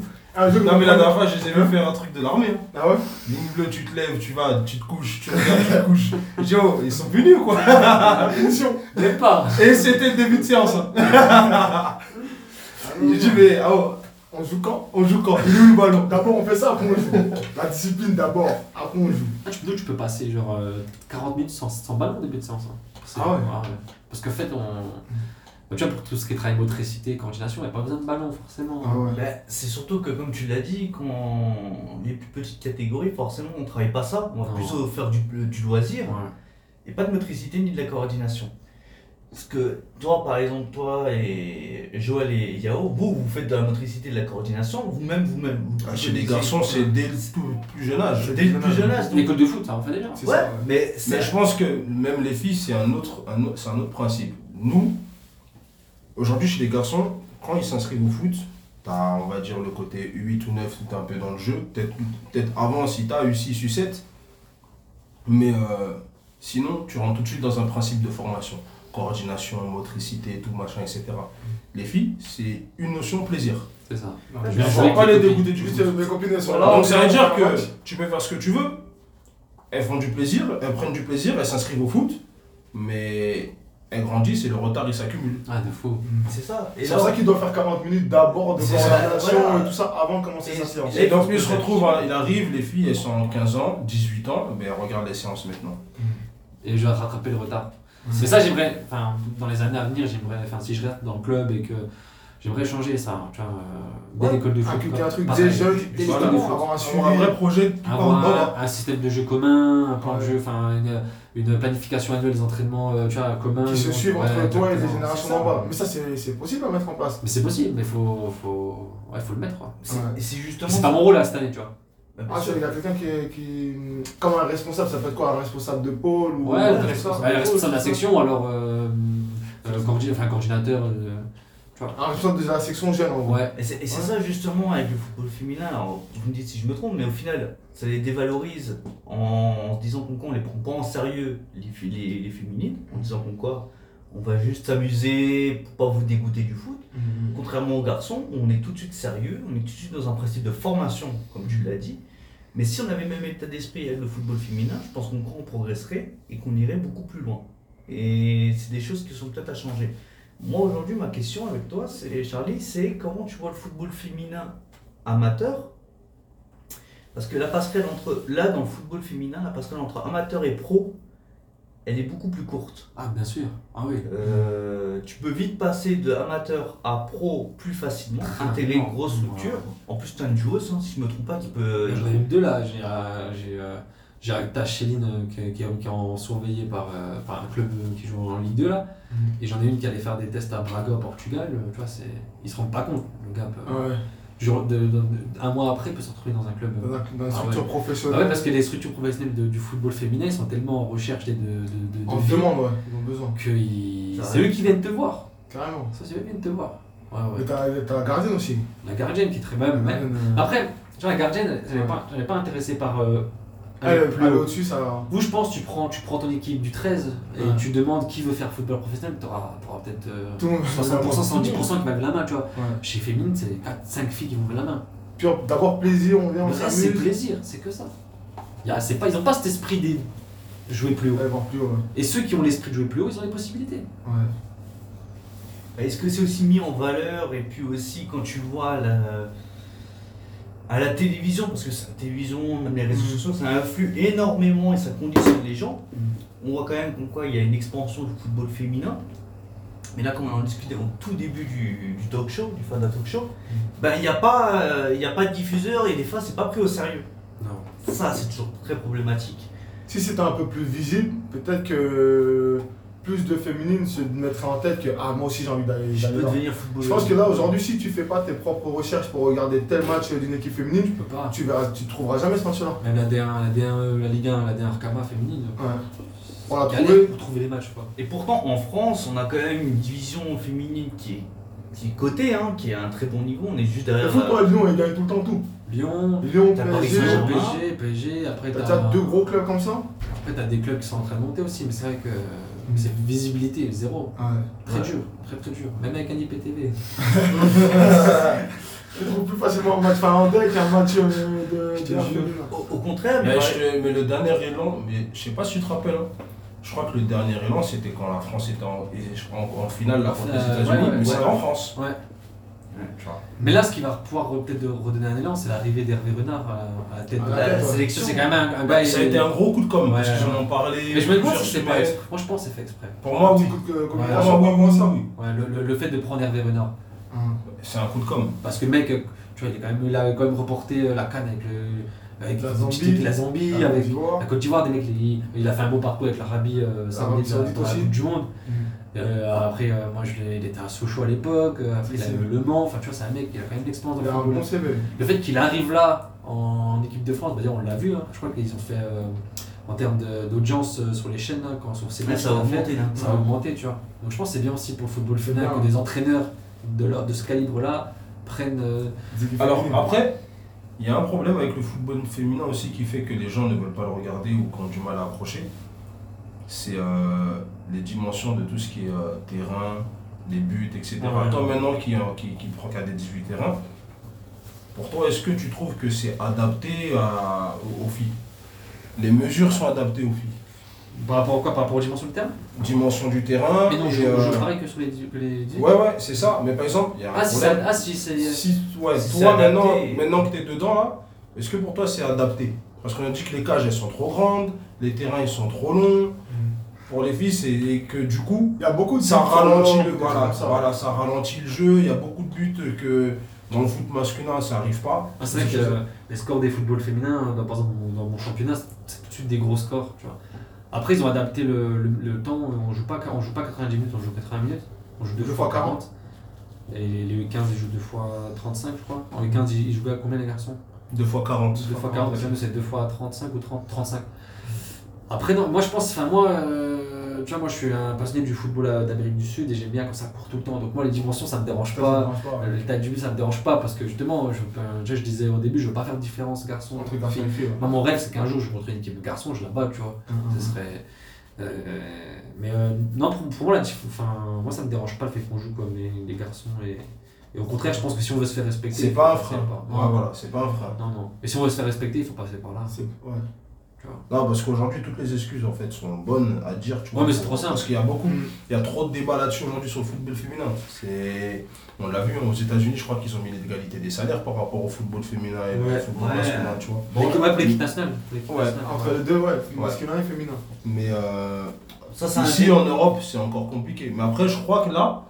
Jeu Non, mais la dernière fois, je les ai vu faire un truc de l'armée. hein. Ah ouais? Ligne bleue, tu te lèves, tu vas, tu te couches, tu regardes, tu te couches. Dis, oh, ils sont punis ou quoi Attention Même pas Et c'était le début de séance. hein. J'ai dit, mais ah, oh, On joue quand? On joue quand? Il est où le ballon? D'abord, on fait ça, après on joue. La discipline d'abord, après on joue. Ah, tu, peux, tu peux passer genre euh, 40 minutes sans, sans ballon au début de séance. hein. Ah ouais. Parce qu'en fait, on. Bah, tu vois, pour tout ce qui est travail motricité, coordination, il n'y a pas besoin de ballon forcément. Ah ouais. Bah, c'est surtout que, comme tu l'as dit, quand les plus petites catégories, forcément, on ne travaille pas ça. On va Non. plutôt faire du, du loisir Ouais. et pas de motricité ni de la coordination. Parce que toi, par exemple, toi et Joël et Yao, vous, vous faites de la motricité et de la coordination, vous-même, vous-même. vous Ah, Chez les garçons, c'est dès le tout plus jeune âge. dès le plus jeune âge. L'école de foot, ça en fait déjà. Ouais, ça, ouais. mais. Mais je pense que même les filles, c'est un autre, un autre, c'est un autre principe. Nous, aujourd'hui, chez les garçons, quand ils s'inscrivent au foot, t'as, on va dire, le côté U8 ou 9, t'es un peu dans le jeu. Peut-être, peut-être avant, si t'as U6, U7. Mais euh, sinon, tu rentres tout de suite dans un principe de formation. Coordination, motricité, tout, machin, etc. Les filles, c'est une notion plaisir. C'est ça. Ouais, Je avec pas les dégoûter du foot. mes copines, elles sont Voilà. là. Donc on ça veut dire que tu peux faire ce que tu veux. Elles font du plaisir, elles prennent du plaisir, elles s'inscrivent au foot, mais elles grandissent et le retard il s'accumule. Ah, de fou. C'est ça. C'est pour ça qu'il doit faire 40 minutes d'abord de C'est ça, coordination voilà. et tout ça avant de commencer Et- sa séance. Et donc il se retrouve, hein, il arrive, les filles elles sont 15 ans, 18 ans, mais elles regardent les séances maintenant. Et je vais rattraper le retard. Mais ça, j'aimerais, enfin, dans les années à venir, j'aimerais, enfin, si je reste dans le club et que j'aimerais changer ça, tu vois, euh, dès Ouais, l'école de foot. inculquer un truc dès jeune, Dès voilà, l'école de foot. avoir un suivi. Avoir un vrai projet Avoir un, un système de jeu commun, un plan de jeu, enfin, une, planification annuelle des entraînements, euh, tu vois, commun. qui se suivent Ouais, entre toi et les générations d'en bas. Mais ça, c'est c'est possible à mettre en place. Mais c'est possible, mais faut, faut, ouais, faut le mettre, quoi. c'est Ouais. justement. C'est pas mon rôle là cette année, tu vois. Bah, Ah, sûr. il y a quelqu'un qui, est- qui. Comme un responsable, ça peut être quoi Un responsable de pôle ou Ouais, le responsable, de la section, ou alors euh, euh, coordi- enfin, coordinateur. Euh, Un responsable de la section jeune en gros. ouais. Et c'est Ouais. ça justement avec le football féminin, alors, vous me dites si je me trompe, mais au final, ça les dévalorise en, se disant qu'on quoi, on les prend pas en sérieux, les, les, les féminines, en disant qu'on quoi, on va juste s'amuser pour pas vous dégoûter du foot. Mhm. Contrairement aux garçons, on est tout de suite sérieux, on est tout de suite dans un principe de formation, comme tu l'as dit. Mais si on avait même état d'esprit avec le football féminin, je pense qu'on on progresserait et qu'on irait beaucoup plus loin. Et c'est des choses qui sont peut-être à changer. Moi aujourd'hui, ma question avec toi, c'est Charlie, c'est comment tu vois le football féminin amateur? Parce que la passerelle entre. Là, dans le football féminin, la passerelle entre amateur et pro, elle est beaucoup plus courte. Ah, bien sûr. Ah oui. Euh, tu peux vite passer de amateur à pro plus facilement, intégrer une grosse structure. En plus, tu as une joueuse, hein, si je me trompe pas, qui peut. J'en ai eu deux là. J'ai euh, j'ai, Agta Chéline euh, qui, qui, qui est en surveillé par, euh, par un club euh, qui joue en Ligue 2 là. Et j'en ai une qui allait faire des tests à Braga au Portugal. Tu vois, c'est... ils se rendent pas compte. Le Ouais. de- de- de- un mois après, il peut se retrouver dans un club. Dans, la Ah structure ouais. professionnelle. Ah ouais, parce que les structures professionnelles du football féminin, ils sont tellement en recherche de, de, de, de En demande, ouais, ils ont besoin. que ils- Ça c'est eux qui viennent te voir. Carrément. Ça, c'est eux qui viennent te voir. Ouais, ouais. Mais t'as t'as la gardienne aussi. La gardienne qui est très Gardienne, euh, Après, tu vois, la gardienne, elle n'est pas, pas intéressée par. euh, Haut. au-dessus, ça. Vous, je pense, tu prends, tu prends ton équipe du 13 et Ouais. tu demandes qui veut faire football professionnel, tu auras, peut-être euh, Tout le monde 60%, 70% qui va lever la main, tu vois. Ouais. Chez Féminine, c'est 4-5 filles qui vont lever la main. Puis d'abord plaisir, on vient, on reste, c'est s'amuse. plaisir, c'est que ça. Y a, c'est pas, ils n'ont pas cet esprit de jouer plus haut. Va plus haut, ouais. Et ceux qui ont l'esprit de jouer plus haut, ils ont les possibilités. Ouais. Est-ce que c'est aussi mis en valeur et puis aussi quand tu vois la- à la télévision, parce que c'est- la télévision, même les réseaux Mm. sociaux, ça influe énormément et ça conditionne les gens. Mm. On voit quand même comme quoi il y a une expansion du football féminin. Mais là, comme on en discutait au tout début du, du talk show, du Fada Talk Show, ben, il n'y a, pas, euh, il y a pas de diffuseur et des fois, c'est pas pris au sérieux. Non. Ça, c'est toujours très problématique. Si c'était un peu plus visible, peut-être que plus de féminines se mettraient en tête que ah moi aussi j'ai envie d'aller Je peux devenir footballeur. Je pense que là aujourd'hui si tu fais pas tes propres recherches pour regarder tel match d'une équipe féminine, Tu peux pas. tu verras, tu trouveras jamais ce match-là. Même la D1, la D1, la Ligue 1, la D1 Arcama féminine. Ouais. On l'a trouvé. pour trouver les matchs, quoi. Et pourtant, en France, on a quand même une division féminine qui est, qui est cotée, hein, qui est à un très bon niveau. On est juste Le derrière. foot, euh, moi, Lyon, ils gagnent tout le temps tout. Lyon, Lyon, PSG. PSG, PSG, après T'as t'as t'as deux gros clubs comme ça? Après, t'as des clubs qui sont en train de monter aussi, mais c'est vrai que c'est visibilité, zéro. Ouais. Très Ouais. dur, très très dur. Même avec un IPTV. Je trouve plus facilement un match finlandais qu'un match euh, de. Je te de- jure. Au, au contraire, mais, Mais, ouais, je- mais le dernier élan, mais je sais pas si tu te rappelles, hein. je crois que le dernier élan c'était quand la France était en, en- en finale là, contre les Euh, États-Unis, ouais, ouais, mais c'était en France. Mais là, ce qui va pouvoir re- peut-être redonner un élan, c'est l'arrivée d'Hervé Renard à, la tête de la sélection. C'est quand même un, un gars. Ça a été un gros coup de com' parce Ouais. qu'ils en ont parlé. Mais je me demande si c'est pas exprès. Moi, je pense que c'est fait exprès. Pour moi, oui. Moi, ça. oui. Ouais, le, le- le fait de prendre Hervé Renard. Hum. C'est un coup de com'. Parce que le mec, euh, tu vois, il, est quand même, il a quand même reporté euh, la canne avec, le, avec La Zambie. la Zambie, avec Côte d'Ivoire. la Côte d'Ivoire. Des mecs, il, il a fait un beau parcours avec l'Arabie euh, Saoudite dans, Saoudite la. Coupe du Monde. Euh, après, euh, moi, je l'ai- il était à Sochaux à l'époque. euh, Après, il a eu Le Mans. Enfin, tu vois, c'est un mec qui a quand même de l'expérience dans le un football. bon CV. Le fait qu'il arrive là en équipe de France, bah, on l'a vu. hein, je crois qu'ils ont fait euh, en termes d'audience euh, sur les chaînes, là, quand sur ces Là, ça va augmenter coup. ça va augmenter, tu vois. Donc je pense que c'est bien aussi pour le football féminin que des entraîneurs de, leur- de ce calibre-là prennent. euh, Alors féminines. après, il y a un problème avec le football féminin aussi qui fait que les gens ne veulent pas le regarder ou qui ont du mal à approcher. C'est euh, les dimensions de tout ce qui est euh, terrain, les buts, etc. Ouais. Toi maintenant qui, euh, qui, qui prend qu'à des 18 terrains, pour toi, est-ce que tu trouves que c'est adapté à- aux, aux filles Les mesures sont adaptées aux filles par rapport à quoi? Par rapport aux dimensions du terme Dimension du terrain. Mais non, je, euh, je que sur les. Les Ouais, ouais, c'est ça. Mais par exemple, il y a un ah, si, problème. ça- ah, si, c'est. Si, ouais, Si toi, maintenant, maintenant que tu es dedans, là, est-ce que pour toi c'est adapté? Parce qu'on a dit que les cages elles sont trop grandes, les terrains ils sont trop longs. Pour les filles, c'est et que du coup, Il y a beaucoup de ça ralentit le voilà, ça. voilà, ça ralentit le jeu. Il y a beaucoup de buts que dans le foot masculin ça arrive pas. Ah, c'est vrai que euh, les scores des footballs féminins, dans, par exemple dans mon championnat, c'est tout de suite des gros scores. Tu vois. Après, ils ont adapté le, le, le temps. On joue pas, on joue pas 90 minutes, on joue 80 minutes. On joue deux, Deux fois fois 40. Et les, les 15 ils jouent deux fois 35, je crois. En les 15 ils, jouent à combien les garçons? Deux fois 40. 2 fois 40, bah, nous c'est 2 fois 35 ou 30, 35. Après, non, moi je pense, enfin moi, euh, tu vois, moi je suis un passionné du football euh, d'Amérique du Sud et j'aime bien quand ça court tout le temps. Donc moi les dimensions ça me dérange pas. pas, ouais. Euh, Le taille du but ça me dérange pas parce que justement, je, déjà, je disais au début, je veux pas faire de différence garçon Entre filles. ouais. Moi mon rêve c'est qu'un jour je rencontre une équipe de garçons, je la bats, tu vois. Ce serait. euh, mais euh, non, pour, pour moi, la dif- enfin, moi ça me dérange pas le fait qu'on joue comme les, les garçons et, et au contraire, je pense que si on veut se faire respecter, C'est pas un frein. par- Ouais, voilà, c'est pas un frein. non, non. Et si on veut se faire respecter, il faut passer par là. Ouais. Vois. Non, parce qu'aujourd'hui, toutes les excuses en fait sont bonnes à dire. Tu Ouais, mais c'est trop simple. Parce qu'il y a beaucoup, Mm. il y a trop de débats là-dessus aujourd'hui sur le football féminin. C'est, on l'a vu aux États-Unis, je crois qu'ils ont mis l'égalité des salaires par rapport au football féminin et Ouais. au football Ouais. masculin, tu vois. L'équipe- ouais, pour l'équipe nationale. pour l'équipe Ouais. nationale. Entre les deux, ouais, masculin et féminin. Mais euh, Ça, c'est un ici en Europe, c'est encore compliqué. Mais après, je crois que là,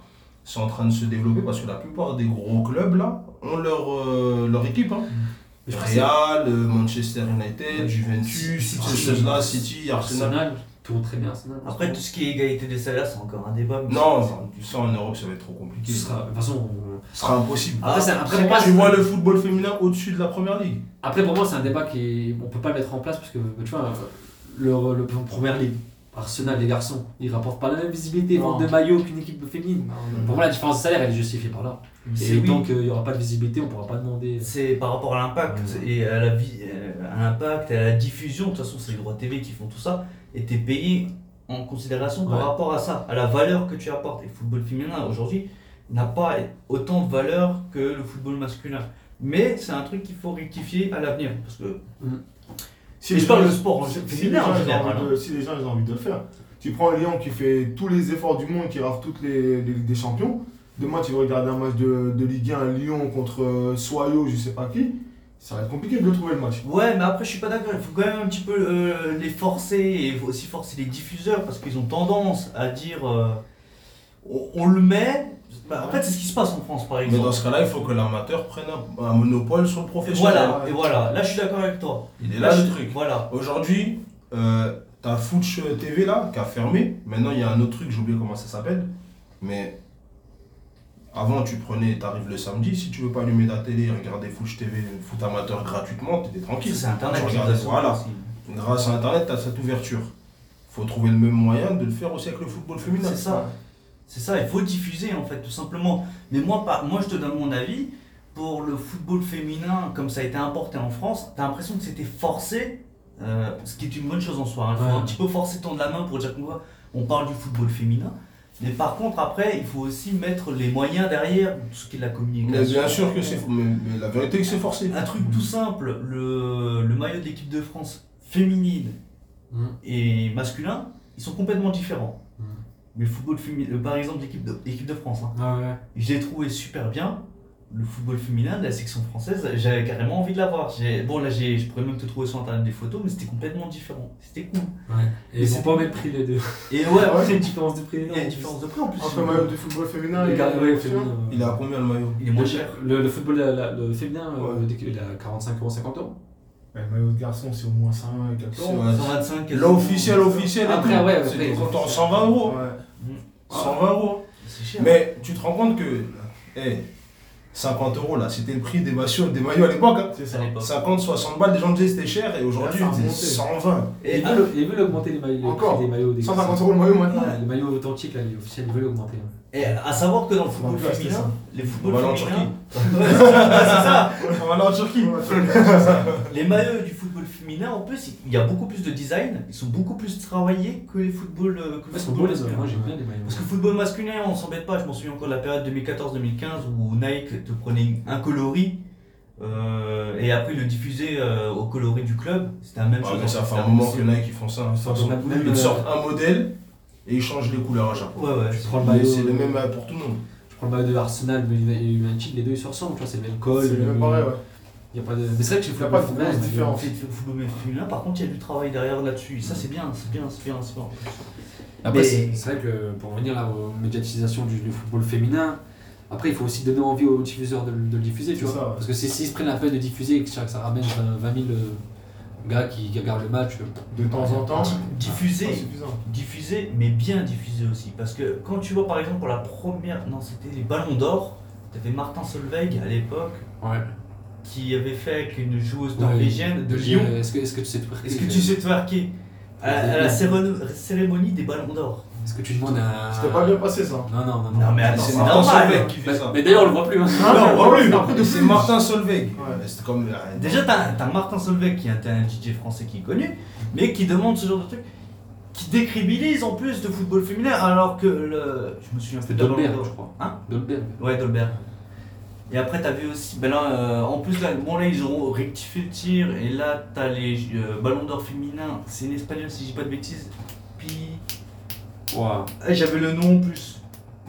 c'est en train de se développer parce que la plupart des gros clubs là ont leur, euh, leur équipe. Hein. Mais Real, euh, Manchester United. Juventus, City. toutes ces choses-là, City, Arsenal. Arsenal, tourne très bien Arsenal. Après, tout ce qui est égalité des salaires, c'est encore un débat. mais Non, c'est- ça en Europe, ça va être trop compliqué. Ce sera- de toute façon, on- Ce sera impossible. Après, c'est- après, moi, tu vois le football féminin au-dessus de la première ligue. Après, pour moi, c'est un débat qui est... on peut pas le mettre en place parce que tu vois, le, le, première ligue, Arsenal, les garçons, ils rapportent pas la même visibilité, ils Non. vendent de maillots qu'une équipe féminine. Pour moi, la différence de salaire, elle est justifiée par là. Et oui. tant qu'il y aura pas de visibilité, on pourra pas demander. C'est par rapport à l'impact Ouais. et à la vie, euh, à l'impact et à la diffusion. De toute façon, c'est les droits TV qui font tout ça. Et t'es payé en considération par Ouais. rapport à ça, à la valeur que tu apportes. Et le football féminin aujourd'hui n'a pas autant de valeur que le football masculin. Mais c'est un truc qu'il faut rectifier à l'avenir parce que Si je parle gens- de sport en féminin, les gens, en ils ont général, envie de- Si les gens ils ont envie de le faire. Tu prends Lyon qui fait tous les efforts du monde, qui rafle toutes les, les Ligues des Champions. Demain, tu vas regarder un match de, de Ligue 1 Lyon contre euh, Soyo, je sais pas qui. Ça va être compliqué de le trouver le match. Ouais, mais après, je suis pas d'accord. Il faut quand même un petit peu euh, les forcer et il faut aussi forcer les diffuseurs parce qu'ils ont tendance à dire euh, on, on le met. Bah, en fait, c'est ce qui se passe en France, par Mais exemple. dans ce cas-là, il faut que l'amateur prenne un, un monopole sur le Et professionnel. voilà, et voilà. Là, je suis d'accord avec toi. Il est là le truc. Voilà. Aujourd'hui, euh, t'as Fouch TV là qui a fermé. Maintenant, il y a un autre truc, j'ai oublié comment ça s'appelle. Mais avant, tu prenais, t'arrives le samedi. Si tu veux pas allumer ta télé et regarder Fouch TV, foot amateur gratuitement, t'étais tranquille. C'est Internet Tu regardes, voilà. aussi. Grâce à Internet, t'as cette ouverture. faut trouver le même moyen de le faire aussi avec le football féminin. C'est ça. C'est ça, il faut diffuser en fait, tout simplement. Mais moi, pas, moi je te donne mon avis. Pour le football féminin, comme ça a été importé en France, t'as l'impression que c'était forcé, euh, ce qui est une bonne chose en soi. hein. Il faut Ouais. un petit peu forcer tendre la main pour dire qu'on voit- on parle du football féminin. Mais par contre, après, il faut aussi mettre les moyens derrière, tout ce qui est la Mais communication. bien sûr que c'est. Mais, mais la vérité, c'est que c'est forcé. Un truc tout simple, le, le maillot de l'équipe de France féminine Mm. et masculin, ils sont complètement différents. Mais le football féminin, par exemple, l'équipe de, l'équipe de France, hein, Ah ouais. je l'ai trouvé super bien. Le football féminin de la section française, j'avais carrément envie de l'avoir. J'ai- Bon, là, j'ai- je pourrais même te trouver sur internet des photos, mais c'était complètement différent. C'était cool. ouais. Et Mais ils pas au même prix les deux. Et ouais, ouais, C'est une différence de prix. il y a une différence de prix en plus. Entre le maillot du football féminin et le ouais, masculin. féminin, euh, Il est à combien le maillot? Il est moins cher. Le, le football, la- la- le féminin, euh, il est à 45,50 euros. Ouais, Le maillot de garçon, c'est au moins 100 et 4 euros. Ouais. 125 quasiment. L'officiel, officiel. Après, ouais, c'est après, des ils ont- comptes en 120 euros. Ouais. 120 euros. C'est cher. Mais tu te rends compte que. eh, 50 euros là, c'était le prix des maillots, des maillots à l'époque. hein. C'est ça. à l'époque. 50, 60 balles, les gens disaient c'était cher et aujourd'hui c'est remonté. 120. Et ils, ah, veulent, ils veulent augmenter les maillots, Encore des maillots des 150 euros le maillot maintenant. Ouais, Les maillots authentiques, là, les officiels, ils veulent augmenter. hein. et à savoir que dans le football féminin, les On footballs va aller en féminins. Ouais, c'est ça. On va aller en Turquie. Ouais, c'est ça. Les maillots du football féminin, en plus, il y a beaucoup plus de design, ils sont beaucoup plus travaillés que les footballs. euh, Que le football les moi j'aime bien les maillots. Parce que le football masculin, on s'embête pas, je m'en souviens encore de la période 2014-2015 où Nike te prenait un coloris euh, et après le diffusait euh, au coloris du club. C'était la même Ouais, chose. ça fait un moment que Nike ils font ça. hein. Ils même- même, Ils euh, sortent un modèle et ils changent les couleurs à chaque fois. Ouais, ouais. Le c'est le même euh, pour tout le monde. Je prends le maillot de Arsenal et United, les deux ils se ressemblent, tu vois, c'est le même col. C'est le- même pareil, ouais. Il y a pas de... Mais c'est vrai que chez football féminin. C'est le football féminin, par contre, il y a du travail derrière là-dessus. Ça, c'est bien, c'est bien, c'est bien, c'est bien. Après, c'est vrai que pour revenir là aux médiatisation du, du football féminin, après il faut aussi donner envie aux diffuseurs de, le- de le diffuser, tu vois. ça, ouais. Parce que c'est- s'ils se prennent la peine de diffuser et que ça, que ça ramène 20, 20 000 euh, gars qui, qui regardent le match, euh, De temps en temps. Suffisant. diffusé, mais bien diffusé aussi. Parce que quand tu vois par exemple pour la première, non c'était les Ballons d'Or, t'avais Martin Solveig à l'époque ouais. qui avait fait avec une joueuse norvégienne de Lyon. Est-ce que, est que tu sais twerker Est-ce que tu sais twerker à, à la cérémonie, des Ballons d'Or Est-ce que tu demandes à. C'était pas bien passé ça. Non, non, non. Non, mais attends, C'est Martin normal. Solveig qui fait Mais, ça. mais d'ailleurs on le voit plus. Hein. Ah, Non, ouais, oui, après, de c'est plus. Martin Solveig. C'est comme. euh, Déjà, t'as t'as Martin Solveig qui est un, DJ français qui est connu, mais qui demande ce genre de truc, qui décribilise en plus de football féminin, alors que le. Je me souviens plus Dolberg, je crois. Hein? Dolberg. Ouais, Dolberg. Et après, t'as vu aussi, ben là, euh, en plus, là, bon, là, ils ont rectifié le tir. Et là, t'as les euh, ballons d'or féminins. C'est une espagnole, si je dis pas de bêtises. Puis. Ouah. Ah, J'avais le nom en plus.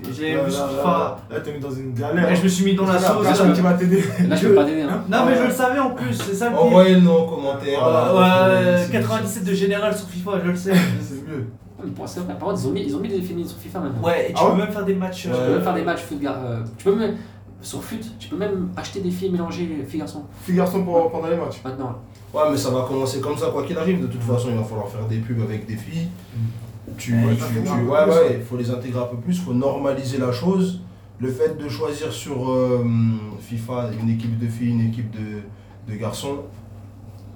J'ai vu là, sur là, FIFA. là, là, t'es mis dans une galère. Et je me suis mis dans la Là, sauce. personne qui va t'aider. Là, je peux pas t'aider. Hein. Non, mais je le savais en plus, c'est ça le pire. Envoyez le nom en commentaire. Ouais, là. ouais, C'est- 97 de général sur FIFA, je le sais. C'est mieux. Mais pour ça, par contre, ils ont mis, ils ont mis des féminines sur FIFA maintenant. Ouais, et tu Ah peux ouais même faire des matchs. Tu euh, peux même faire des matchs foot gar- euh, Tu peux même. Sur FUT, tu peux même acheter des filles mélangées filles garçons. Fille garçon pour, pendant les matchs. Maintenant. Ouais, mais ça va commencer comme ça, quoi qu'il arrive. De toute façon, il va falloir faire des pubs avec des filles. Tu, Ouais, tu- ouais, ouais, faut les intégrer un peu plus, il faut normaliser la chose. Le fait de choisir sur euh, FIFA une équipe de filles, une équipe de, de garçons,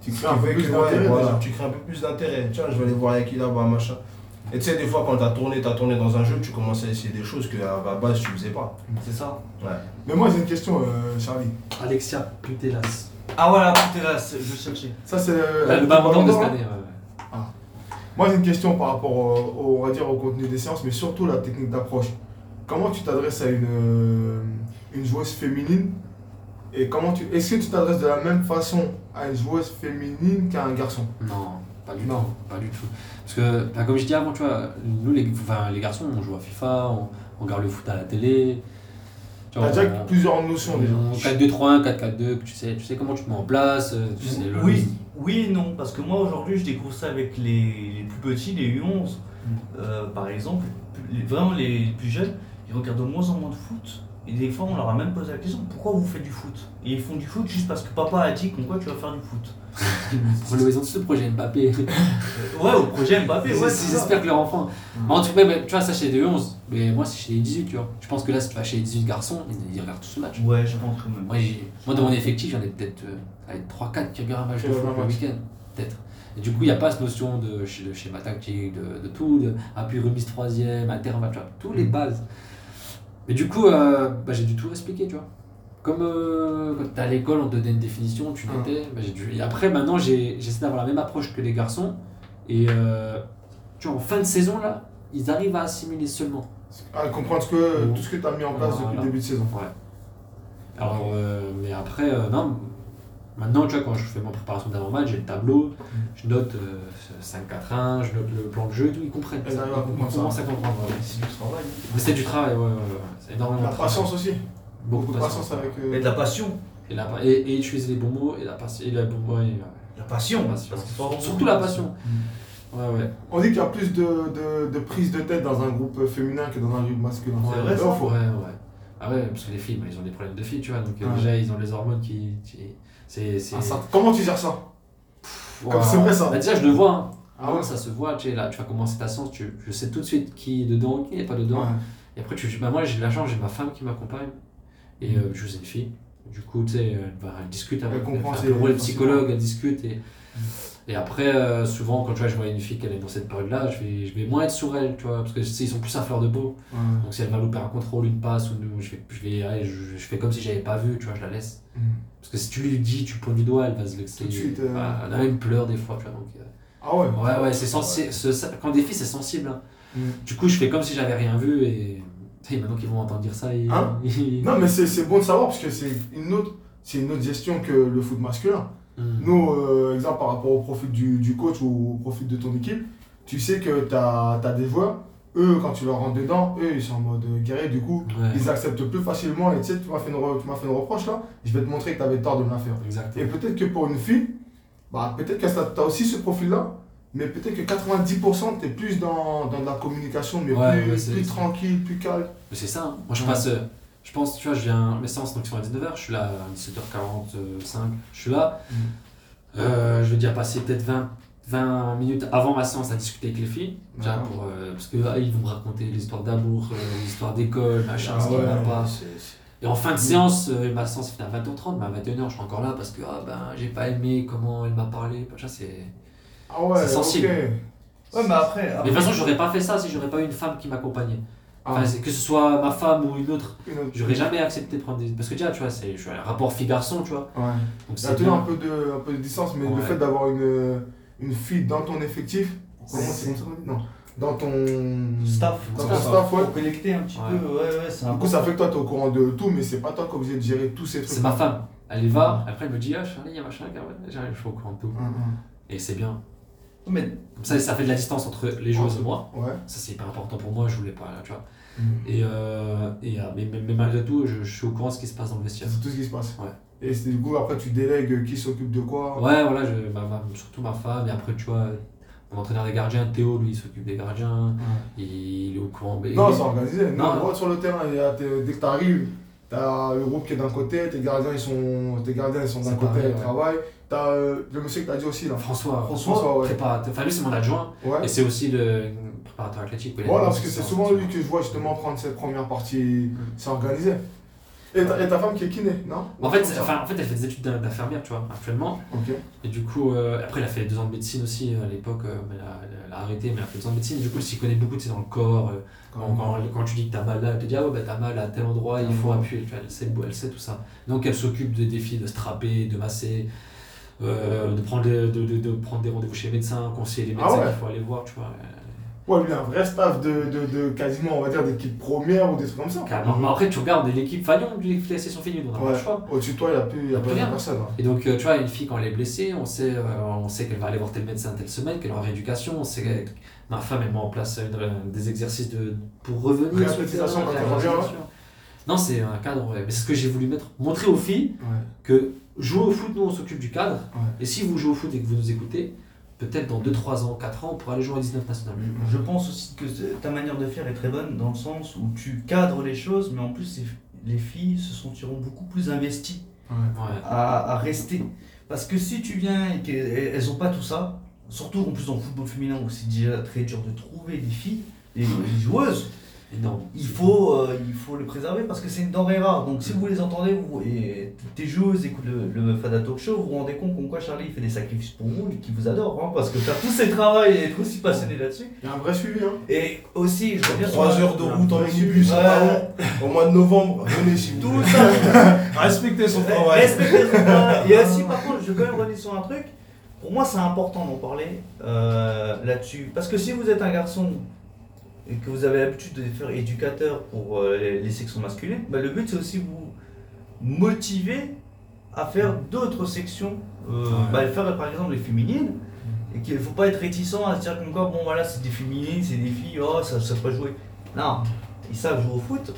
tu crées, un peu ouais, plus d'intérêt, voilà, tu crées un peu plus d'intérêt. Tiens, je vais aller voir avec qui là-bas, machin. Et tu sais, des fois, quand t'as tourné, t'as tourné dans un jeu, tu commences à essayer des choses que à la base tu faisais pas. C'est ça. Ouais. Mais moi, j'ai une question, euh, Charlie. Alexia Putelas. Ah voilà, c'est- je cherchais. Ça, c'est euh, d'or de cette année. ouais. Moi, j'ai une question par rapport au, on va dire, au contenu des séances, mais surtout la technique d'approche. Comment tu t'adresses à une, euh, une joueuse féminine et comment tu, est-ce que tu t'adresses de la même façon à une joueuse féminine qu'à un garçon? Non, pas du Non. tout. Pas du tout. Parce que, comme je disais avant, tu vois, nous les, enfin, les garçons, on joue à FIFA, on, on regarde le foot à la télé. Tu T'as vois, déjà on- plusieurs notions déjà. on- 4-2-3-1, 4-4-2, que tu sais, tu sais comment tu te mets en place, euh, tu sais, le- Oui, oui et non, parce que moi aujourd'hui je découvre ça avec les, les plus petits, les U11, euh, par exemple, les- vraiment les plus jeunes, ils regardent de moins en moins de foot. Et des fois on leur a même posé la question pourquoi vous faites du foot? Et ils font du foot juste parce que papa a dit qu'on quoi tu vas faire du foot. Ils ont tous le projet Mbappé. Euh, ouais, au projet Mbappé, ouais, c'est ça. J'espère que leur enfant. Mm. En tout cas, tu vois, ça chez les 11, mais moi c'est chez les 18, tu vois. Je pense que là, si tu vas chez les 18 garçons, ils, regardent tous le match. Ouais, je pense quand même. Moi, moi, dans mon effectif, j'en ai peut-être euh, allez, 3-4 qui regardent un match de foot un le week-end. Peut-être. Et du coup, il n'y a pas cette notion de, de schéma tactique, de, de tout, de appui remise troisième, intervalle, tu vois, tous les bases. Mais du coup, euh, bah, j'ai dû tout expliquer, tu vois. Comme euh, quand t'es à l'école, on te donnait une définition, tu Ah. notais. bah, j'ai dû... Et après, maintenant, j'ai- j'essaie d'avoir la même approche que les garçons. Et euh, tu vois, en fin de saison, là, ils arrivent à assimiler seulement. À comprendre ce que, Mm. tout ce que tu as mis en place depuis le début de saison. Alors, euh, mais après, euh, non, maintenant, tu vois, quand je fais ma préparation d'avant-match, j'ai le tableau, je note euh, 5-4-1, je note le plan de jeu et tout, ils comprennent. Ils arrivent à comprendre Ils ça. commencent à comprendre. ouais. C'est du travail. Mais c'est du travail, ouais, ouais, ouais. C'est énormément La de travail. patience aussi. Beaucoup, Beaucoup de patience avec. euh, Et de la passion. Et, la, et, et utiliser les bons mots et la passion. Et la, ouais, ouais. La passion. La passion. Surtout la passion. Mm. Ouais, ouais. On dit qu'il y a plus de, de, de prise de tête dans un groupe féminin que dans un groupe masculin. C'est vrai, ça Ouais, ouais. Ah ouais, parce que les filles, bah, ils ont des problèmes de filles, tu vois. Donc euh, déjà, ils ont les hormones qui. qui- c'est. c'est- Ah, ça- Comment tu gères ça? Comme c'est vrai, ça. Bah, déjà, je le vois. Hein. Ah ouais ça se voit, tu sais, là, tu vas commencer ta séance, tu, je sais tout de suite qui est dedans, qui n'est pas dedans. Ouais. Et après, tu, bah, moi, j'ai de la chance, j'ai ma femme qui m'accompagne. Et euh, je suis une fille. Du coup, tu sais, elle, discute avec Elle comprend fait le rôle de psychologue, elle discute. Et, et après, euh, souvent, quand tu vois, je vois une fille qui est dans cette période-là, je vais, je vais moins être sur elle, tu vois, parce que ils sont plus à fleur de peau. Donc, si elle va louper un contrôle, une passe, ou je, vais, je, vais, je, je fais comme si j'avais pas vu, tu vois, je la laisse. Mm. Parce que si tu lui dis, tu pointes du doigt, elle va se vexer. Euh, Bah, elle a même pleure des fois, tu vois. Donc, euh, Ah ouais Ouais, ouais, c'est sensible. Quand des filles, c'est sensible. hein. Mm. Du coup, je fais comme si j'avais rien vu et. Maintenant qu'ils vont entendre dire ça, ils. Hein? Non, mais c'est bon de savoir parce que c'est une autre, c'est une autre gestion que le foot masculin. Mm. Nous, euh, exemple par rapport au profil du, du coach ou au profil de ton équipe, tu sais que tu as, des joueurs, eux, quand tu leur rentres dedans, eux, ils sont en mode guerrier, du coup, Ouais, ils acceptent plus facilement. Et tu sais, tu m'as fait, une fait reproche là, je vais te montrer que tu avais tort de me la faire. exactement. Et peut-être que pour une fille, bah, peut-être que tu as aussi ce profil-là, mais peut-être que 90% tu es plus dans, dans de la communication, mais Ouais, plus, ouais, plus tranquille, plus calme. C'est ça. hein. Moi, je Ouais. passe. euh, Je pense, tu vois, je viens. Mes séances donc, sont à 19h, je suis là à 17h45, je suis là. Mm. Euh, je vais déjà passer peut-être 20, 20 minutes avant ma séance à discuter avec les filles. déjà pour, euh, parce que ah, vont me raconter l'histoire d'amour, euh, l'histoire d'école, machin, Ah ce qui ouais, va pas. Et en fin de séance, euh, ma séance finit à 20h30, mais à 21h, je suis encore là parce que ah, ben, j'ai pas aimé comment elle m'a parlé. c'est... Ah ouais, C'est sensible. Ouais, mais après. Mais de toute façon, j'aurais pas fait ça si j'aurais pas eu une femme qui m'accompagnait. Ah, Enfin, que ce soit ma femme ou une autre, autre- j'aurais jamais accepté de prendre des. Parce que déjà, tu vois, c'est, je suis un rapport fille-garçon, tu vois. Ouais. Donc Il y a c'est toujours un peu de, un peu de distance, mais le fait d'avoir une, une fille dans ton effectif, comment C'est- c'est comme ça qu'on dit Non. dans ton Staff. Dans ton Staff. ouais. Pour collecter un petit Ouais. peu, ouais, ouais, c'est Du coup, ça fait que toi, tu es au courant de tout, mais c'est pas toi qui es obligé de gérer tous ces trucs. C'est ma femme. Elle y va, après elle me dit Ah, Charlie, il y a machin, j'arrive, je suis au courant de tout. Et c'est bien. Mais Comme ça, ça fait de la distance entre les joueuses et moi. Ouais. Ça, c'est hyper important pour moi, je voulais pas, tu vois. Hum. Et, euh, et, euh, mais, mais, mais malgré tout, je, je suis au courant de ce qui se passe dans le vestiaire. C'est tout ce qui se passe. Ouais. Et c'est du coup, après, tu délègues qui s'occupe de quoi? Ouais, voilà, je, ma, ma- surtout ma femme. Et après, tu vois, mon entraîneur des gardiens, Théo, lui, il s'occupe des gardiens. Il est au courant. mais- Non, c'est organisé. Non, sur le terrain, dès que tu arrives, tu as le groupe qui est d'un côté, tes gardiens ils sont, tes gardiens, ils sont d'un côté, ils travaillent. Tu as le monsieur que tu as dit aussi là. François, François, ouais. préparateur. Enfin, lui, c'est mon adjoint. Ouais. Et c'est aussi le préparateur athlétique. Voilà, parce que c'est souvent lui que je vois justement prendre cette première partie, c'est organisé. Et ta, et ta femme qui est kiné, non? En fait, enfin, en fait, elle fait des études d'in- d'infirmière, tu vois, actuellement. Ok. Et du coup, euh, après, elle a fait deux ans de médecine aussi à l'époque, euh, mais elle a, elle a arrêté, mais elle a fait deux ans de médecine. Et du coup, elle s'y connaît beaucoup, tu sais, dans le corps. euh, quand, quand, quand tu dis que t'as mal là, elle te dit, ah ouais, bah t'as mal à tel endroit, il faut Mhm. appuyer. Tu vois, elle, sait, le- elle sait tout ça. Donc, elle s'occupe des défis de strapper, de masser, euh, de, prendre des, de, de, de prendre des rendez-vous chez les médecins, conseiller les Ah médecins ouais. qu'il faut aller voir, tu vois. Ouais, lui, un vrai staff de, de, de quasiment, on va dire, d'équipe première ou des trucs comme ça. carrément. Mais après, tu regardes l'équipe Fagnon, l'équipe la session finie, on n'a pas Ouais. le choix. Au-dessus de toi, il n'y a plus, y a rien. personne. hein. Et donc, euh, tu vois, une fille, quand elle est blessée, on sait, euh, on sait qu'elle va aller voir tel médecin telle semaine, qu'elle aura rééducation. On sait que ma femme, elle met en place une- des exercices de, pour revenir. Réhabilitation terrain, quand elle revient, réhabilitation. Non, c'est un cadre. Mais c'est ce que j'ai voulu mettre, montrer aux filles Ouais. que jouer au foot, nous, on s'occupe du cadre. Ouais. Et si vous jouez au foot et que vous nous écoutez, peut-être dans 2-3 ans, 4 ans, on pourra aller jouer à 19 national. je pense aussi que ta manière de faire est très bonne dans le sens où tu cadres les choses, mais en plus, les filles se sentiront beaucoup plus investies. Ouais. à, à rester. Parce que si tu viens et qu'elles n'ont pas tout ça, surtout en plus dans le football féminin où c'est déjà très dur de trouver des filles, des, des joueuses, Énorme. il faut, euh, il faut le préserver parce que c'est une denrée rare. Donc si vous les entendez vous, et tes joueuses écoutent le, le Fada Talk Show, vous vous rendez compte comme quoi Charlie il fait des sacrifices pour vous et qu'il vous adore. hein, parce que faire tous ces travaux et être aussi passionné là-dessus. Il y a un vrai suivi. Hein. Et aussi, je reviens sur 3 la- heures de route en minibus à Paris, au mois de novembre. Venez vous Tout ça, Respectez son travail. Respectez son travail. Et aussi, par contre, je vais quand même revenir sur un truc. Pour moi, c'est important d'en parler euh, là-dessus. Parce que si vous êtes un garçon et que vous avez l'habitude de faire éducateur pour euh, les, les sections masculines, bah, le but c'est aussi vous motiver à faire d'autres sections. Euh, bah, faire par exemple les féminines. Et qu'il ne faut pas être réticent à se dire comme quoi, bon voilà, c'est des féminines, c'est des filles, oh ça ne sait pas jouer. Non, ils savent jouer au foot,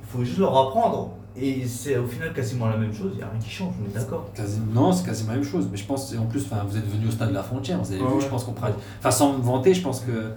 il faut juste leur apprendre. Et c'est au final quasiment la même chose, il n'y a rien qui change, on est d'accord. Quasi- non, c'est quasiment la même chose. Mais je pense, en plus, vous êtes venu au stade de la frontière, vous avez Ouais, vu, ouais. je pense qu'on pratique. Enfin, sans me vanter, je pense que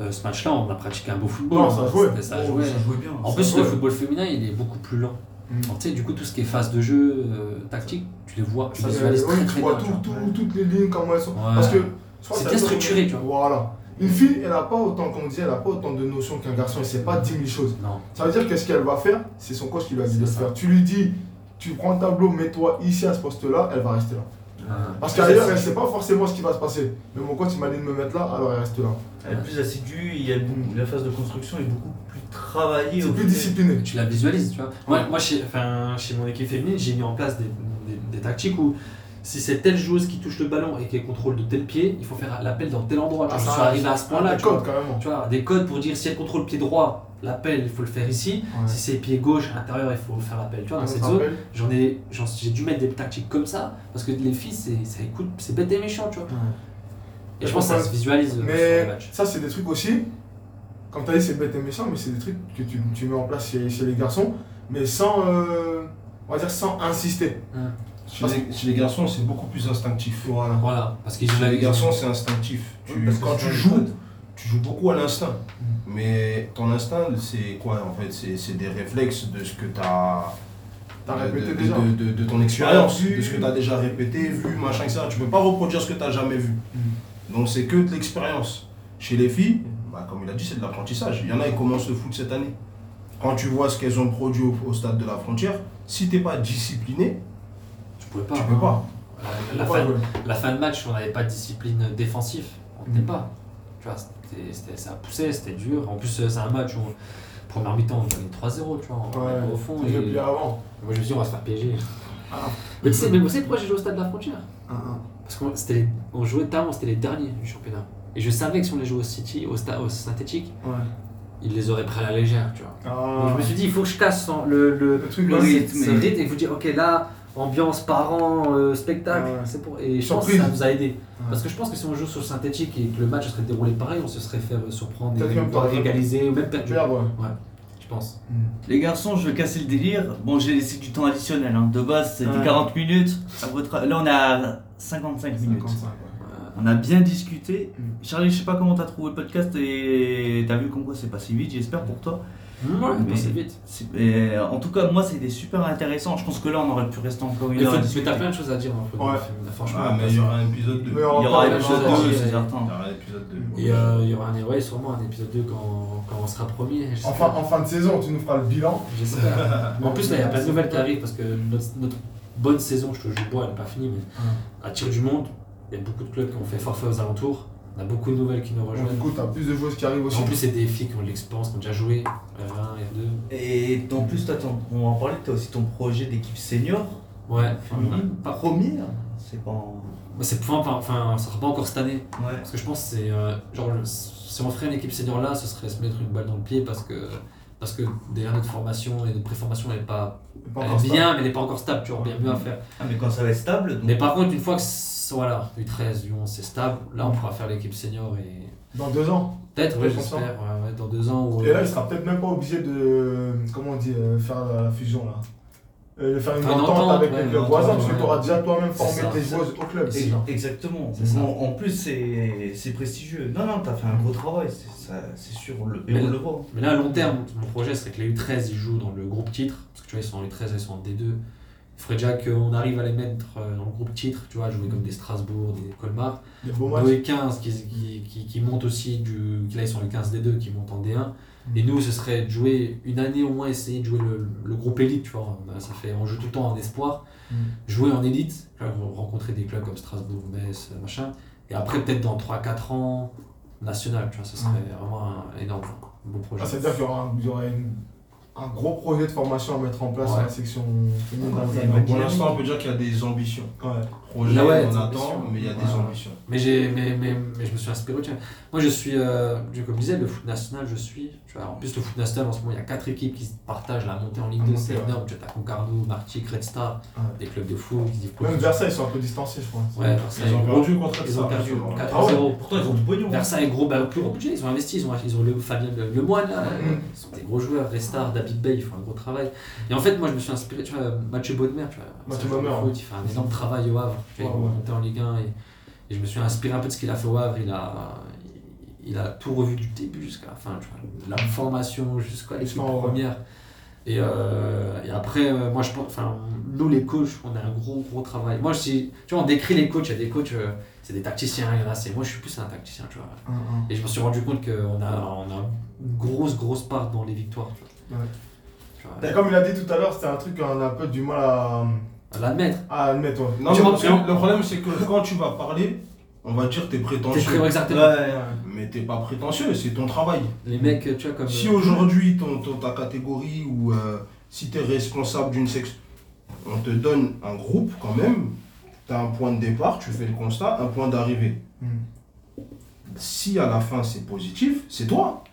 euh, ce match-là, on a pratiqué un beau football. Non, ça a joué. C'était- Ça Oh, ça jouait bien. En ça plus, jouait. le football féminin, il est beaucoup plus lent. Mm. Alors, tu sais, du coup, tout ce qui est phase de jeu, euh, tactique, tu les vois, tu Ça, visualises très oui, très tu vois bien. tout- tu vois. tout- toutes les lignes, comment elles sont. Ouais. Parce que. C'est bien ça- structuré, tu vois. Voilà. Une fille, elle n'a pas autant, comme on dit, elle n'a pas autant de notions qu'un garçon, elle ne sait pas 10 000 choses. Non. Ça veut dire qu'est-ce qu'elle va faire? C'est son coach qui lui a dit de le ça. faire. Tu lui dis, tu prends le tableau, mets-toi ici à ce poste-là, elle va rester là. Ouais. Parce qu'ailleurs, elle ne sait pas forcément ce qui va se passer. Mais mon coach, il m'a dit de me mettre là, alors elle reste là. Elle est plus assidue, il y a beaucoup- la phase de construction est beaucoup plus travaillée. C'est plus final. discipliné. Tu la visualises, tu vois. Moi, moi chez, enfin, chez mon équipe féminine, j'ai mis en place des, des- des tactiques où si c'est telle joueuse qui touche le ballon et qui contrôle de tel pied, il faut faire l'appel dans tel endroit. Tu vois, Ah, je ça, suis arrivé à ce point-là. Des tu vois. codes, carrément. Tu vois, des codes pour dire si elle contrôle le pied droit, l'appel, il faut le faire ici. Ouais. Si c'est pied gauche à l'intérieur, il faut faire l'appel. Tu vois, dans cette zone, j'en ai, j'en- j'ai dû mettre des tactiques comme ça parce que les filles, c'est, ça écoute, c'est bête et méchant, tu vois. Et je pense que ça se visualise euh, sur les Mais matchs. ça, c'est des trucs aussi. Comme tu as dit, c'est bête et méchant, mais c'est des trucs que tu, tu mets en place chez, chez les garçons, mais sans, euh, on va dire, sans insister. Chez les, chez les garçons, c'est beaucoup plus instinctif. Voilà. Voilà, parce qu'ils Chez les garçons, c'est instinctif. Tu- parce que quand tu joues. Tu joues beaucoup à l'instinct. Mais ton instinct, c'est quoi en fait? C'est c'est des réflexes de ce que tu as. T'as de, répété de- déjà. de, de- de ton expérience, vu. de ce que tu as déjà répété, vu, machin, etc. Tu peux pas reproduire ce que tu n'as jamais vu. Donc c'est que de l'expérience. Chez les filles, bah, comme il a dit, c'est de l'apprentissage. Il y en a qui commencent le foot cette année. Quand tu vois ce qu'elles ont produit au, au stade de la frontière, si tu n'es pas discipliné, Tu pas. tu peux pas. La, Faut fin, pas la fin de match, on n'avait pas de discipline défensive. On Mm. tenait pas. Tu vois, c'était, c'était- ça poussait, c'était dur. En plus, c'est un match où, première mi-temps, on gagnait 3-0, tu vois, on- Ouais, au fond. Et... avant. Moi, je me suis dit, on va se faire piéger. Ah. Mais tu sais, mais vous savez pourquoi j'ai joué au stade de la frontière Ah, ah. Parce qu'on c'était on jouait tard, c'était les derniers du championnat. Et je savais que si on les jouait au City, au, sta- au synthétique, Ouais. ils les auraient pris à la légère, tu vois. Ah. Donc je me suis dit, il faut que je casse le, le, Le truc, le rythme, et vous dire, ok, là, ambiance, parents, euh, spectacle, Ouais. c'est pour. Et je pense que ça nous a aidé. Parce que je pense que si on joue sur synthétique et que le match serait déroulé pareil, on se serait fait euh, surprendre et même égaliser ou même perdu. Perdre, ouais. Je pense. Les garçons, je vais casser le délire. Bon, j'ai laissé du temps additionnel. hein. De base, c'était Ouais. 40 minutes. À votre... Là, on est à 55 minutes. 55, ouais. On a bien discuté. Mm. Charlie, je sais pas comment t'as trouvé le podcast et t'as vu comme quoi c'est passé vite, j'espère pour toi. Ouais, Mais- en tout cas, moi, c'était super intéressant. Je pense que là, on aurait pu rester encore une Mais heure. mais t'as plein de choses à dire dans le film. Ouais. Franchement, Ah, mais il y aura un épisode 2. Mais Il y aura on va 2, dire, c'est certain. Il y aura l'épisode 2. Et euh, il y aura un, ouais, sûrement un épisode 2 quand, quand on sera premier. En fin, en fin de saison, tu nous feras le bilan. J'espère. en plus, là, il y a plein de nouvelles qui arrivent parce que notre, notre bonne saison, je te bois, elle n'est pas finie, mais à tir du monde, il y a beaucoup de clubs qui ont fait forfait aux alentours. On a beaucoup de nouvelles qui nous rejoignent. du coup, t'as plus de joueuses qui arrivent aussi. En plus, c'est des filles qui ont de l'expérience, qui ont déjà joué R1, R2. Et en plus, toi, ton- on va en parler, tu as aussi ton projet d'équipe senior. Ouais, féminine. Pas Première. C'est pas. en- Bah, c'est enfin, enfin, ça sera pas encore cette année. Ouais. Parce que je pense que c'est. euh, genre, si on ferait une équipe senior là, ce serait se mettre une balle dans le pied parce que. Parce que derrière notre formation et notre préformation, elle est pas. Elle stable. bien, mais elle n'est pas encore stable, tu vois, bien mieux à faire. Ah, mais quand ça va être stable. donc- Mais par contre, une fois que voilà, U13, U11, c'est stable, là on pourra faire l'équipe senior et. Dans deux ans. Peut-être, pense j'espère, ouais, ouais, dans deux ans. Ou, Et là, il sera peut-être même pas obligé de. Comment on dit euh, Faire la, fusion là. Euh, faire une une entente entente, avec ouais, les une clubs entente, voisins, parce que tu auras déjà toi-même formé tes joueuses au club. Exactement. Ça. En, plus, c'est c'est prestigieux. Non, non, t'as fait un gros travail, c'est sûr, on le, et Mais on le- le voit. Mais là, à long terme, mon projet serait que les U13 ils jouent dans le groupe titre, parce que tu vois, ils sont en U13, ils sont en D2. Il faudrait déjà qu'on arrive à les mettre euh, dans le groupe titre, tu vois, jouer comme des Strasbourg, des Colmar. Des beaux Nos matchs. U15 qui, qui, qui, qui montent aussi, du, qui là ils sont en U15 D2, qui montent en D1. Et nous, ce serait de jouer une année au moins, essayer de jouer le, le groupe élite, tu vois. Ça fait, on joue tout le temps en espoir. Mm. Jouer en élite, rencontrer des clubs comme Strasbourg, Metz, machin. Et après, peut-être dans 3-4 ans, national, tu vois, ce serait vraiment un énorme, beau projet. Ah, qu'il y aura une- un gros projet de formation à mettre en place Ouais. à la section féminine. Ouais, dans Pour l'instant, on peut dire qu'il y a des ambitions. Projet, Ah ouais, on attend, ambitions. mais il y a des Ouais. ambitions. Mais, j'ai, mais, mais, mais je me suis inspiré. Tiens. Moi, je suis, euh, comme je disais, le foot national, je suis. Tu vois, en plus, le foot national, en ce moment, il y a quatre équipes qui se partagent la montée en Ligue La 2. montée, C'est énorme. Tu as Concarneau, Martigues, Red Star, Ouais. des clubs de foot qui disent Même Versailles, ils sont un peu distanciés, je pense. Ouais, Versailles. Ils ont gros. perdu contre Ils ont ça, perdu sûrement. 4-0. Pourtant, ils ont du pognon. hein. Versailles, gros, bah, plus gros budget, ils ont investi, ils ont, ils ont le Fabien Le, Lemoine, là, Mm. ils sont des gros joueurs, Restar, David Bay, ils font un gros travail. Et en fait, moi, je me suis inspiré, tu vois, Mathieu Baudemer, tu vois, Mathieu Baudemer, foot, il fait un énorme travail au Havre, tu vois, il en Ligue 1, et, et je me suis inspiré un peu de ce qu'il a fait au Havre, il a, il, a tout revu du début jusqu'à la fin, tu vois, la formation jusqu'à l'équipe première. Et, euh, et après, euh, moi je pense, enfin, nous les coachs, on a un gros gros travail. Moi, si, tu vois, on décrit les coachs, il y a des coachs, euh, c'est des tacticiens, il y en a, c'est, moi je suis plus un tacticien, tu vois. Un. Et je me suis rendu compte qu'on a, on a une grosse, grosse part dans les victoires. Tu vois. Ouais. Tu vois, Et Comme il a dit tout à l'heure, c'était un truc qu'on a un peu du mal à, à l'admettre. à admettre. ouais. Non, Tu vois, parce que le problème, c'est que quand tu vas parler, on va dire t'es T'es prétentieux. très exactement. Ouais. Mais t'es pas prétentieux, c'est ton travail. Les mecs, tu vois, comme. Si aujourd'hui, ton, ton- ta catégorie ou euh, si tu es responsable d'une section, on te donne un groupe quand même, tu as un point de départ, tu fais le constat, un point d'arrivée. Hmm. Si à la fin c'est positif, c'est toi.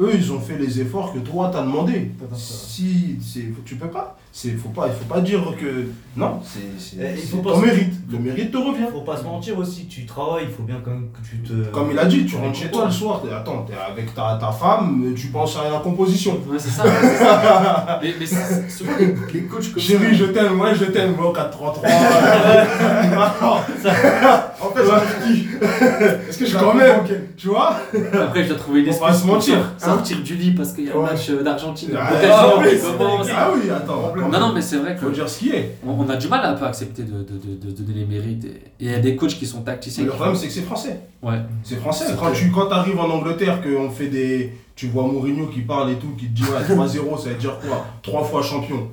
Eux, ils ont fait les efforts que toi t'as demandé. Fait. Si c'est, tu peux pas, c'est, faut pas, il faut pas dire que non, c'est, ton mérite. Le mérite te revient. Faut pas se mentir aussi, tu travailles, il faut bien quand même que tu te. Comme il a dit, tu rentres chez toi le soir, attends, t'es avec ta, ta femme, tu penses à la composition. Ouais, c'est ça. ouais, c'est ça. mais mais c'est- souvent, les, les coachs comme Chérie, je t'aime, ouais, je t'aime, moi, 4-3-3. En fait, Est-ce que je Quand même. tu vois Après, je dois trouver une On va excuse se pour mentir, sor- sortir du lit parce qu'il y a le Ouais. match euh, d'Argentine. Ah, ah, oui. Ah oui, attends. Non, non, mais c'est vrai que. Faut dire ce qui est. On, on a du mal à un peu accepter de, de, de, de donner les mérites. Et il y a des coachs qui sont tacticiens. Mais le problème, c'est que c'est français. Ouais. C'est français. C'est Quand tu quand arrives en Angleterre, qu'on fait des. Tu vois Mourinho qui parle et tout, qui te dit ouais, 3-0, ça veut dire quoi? 3 fois champion.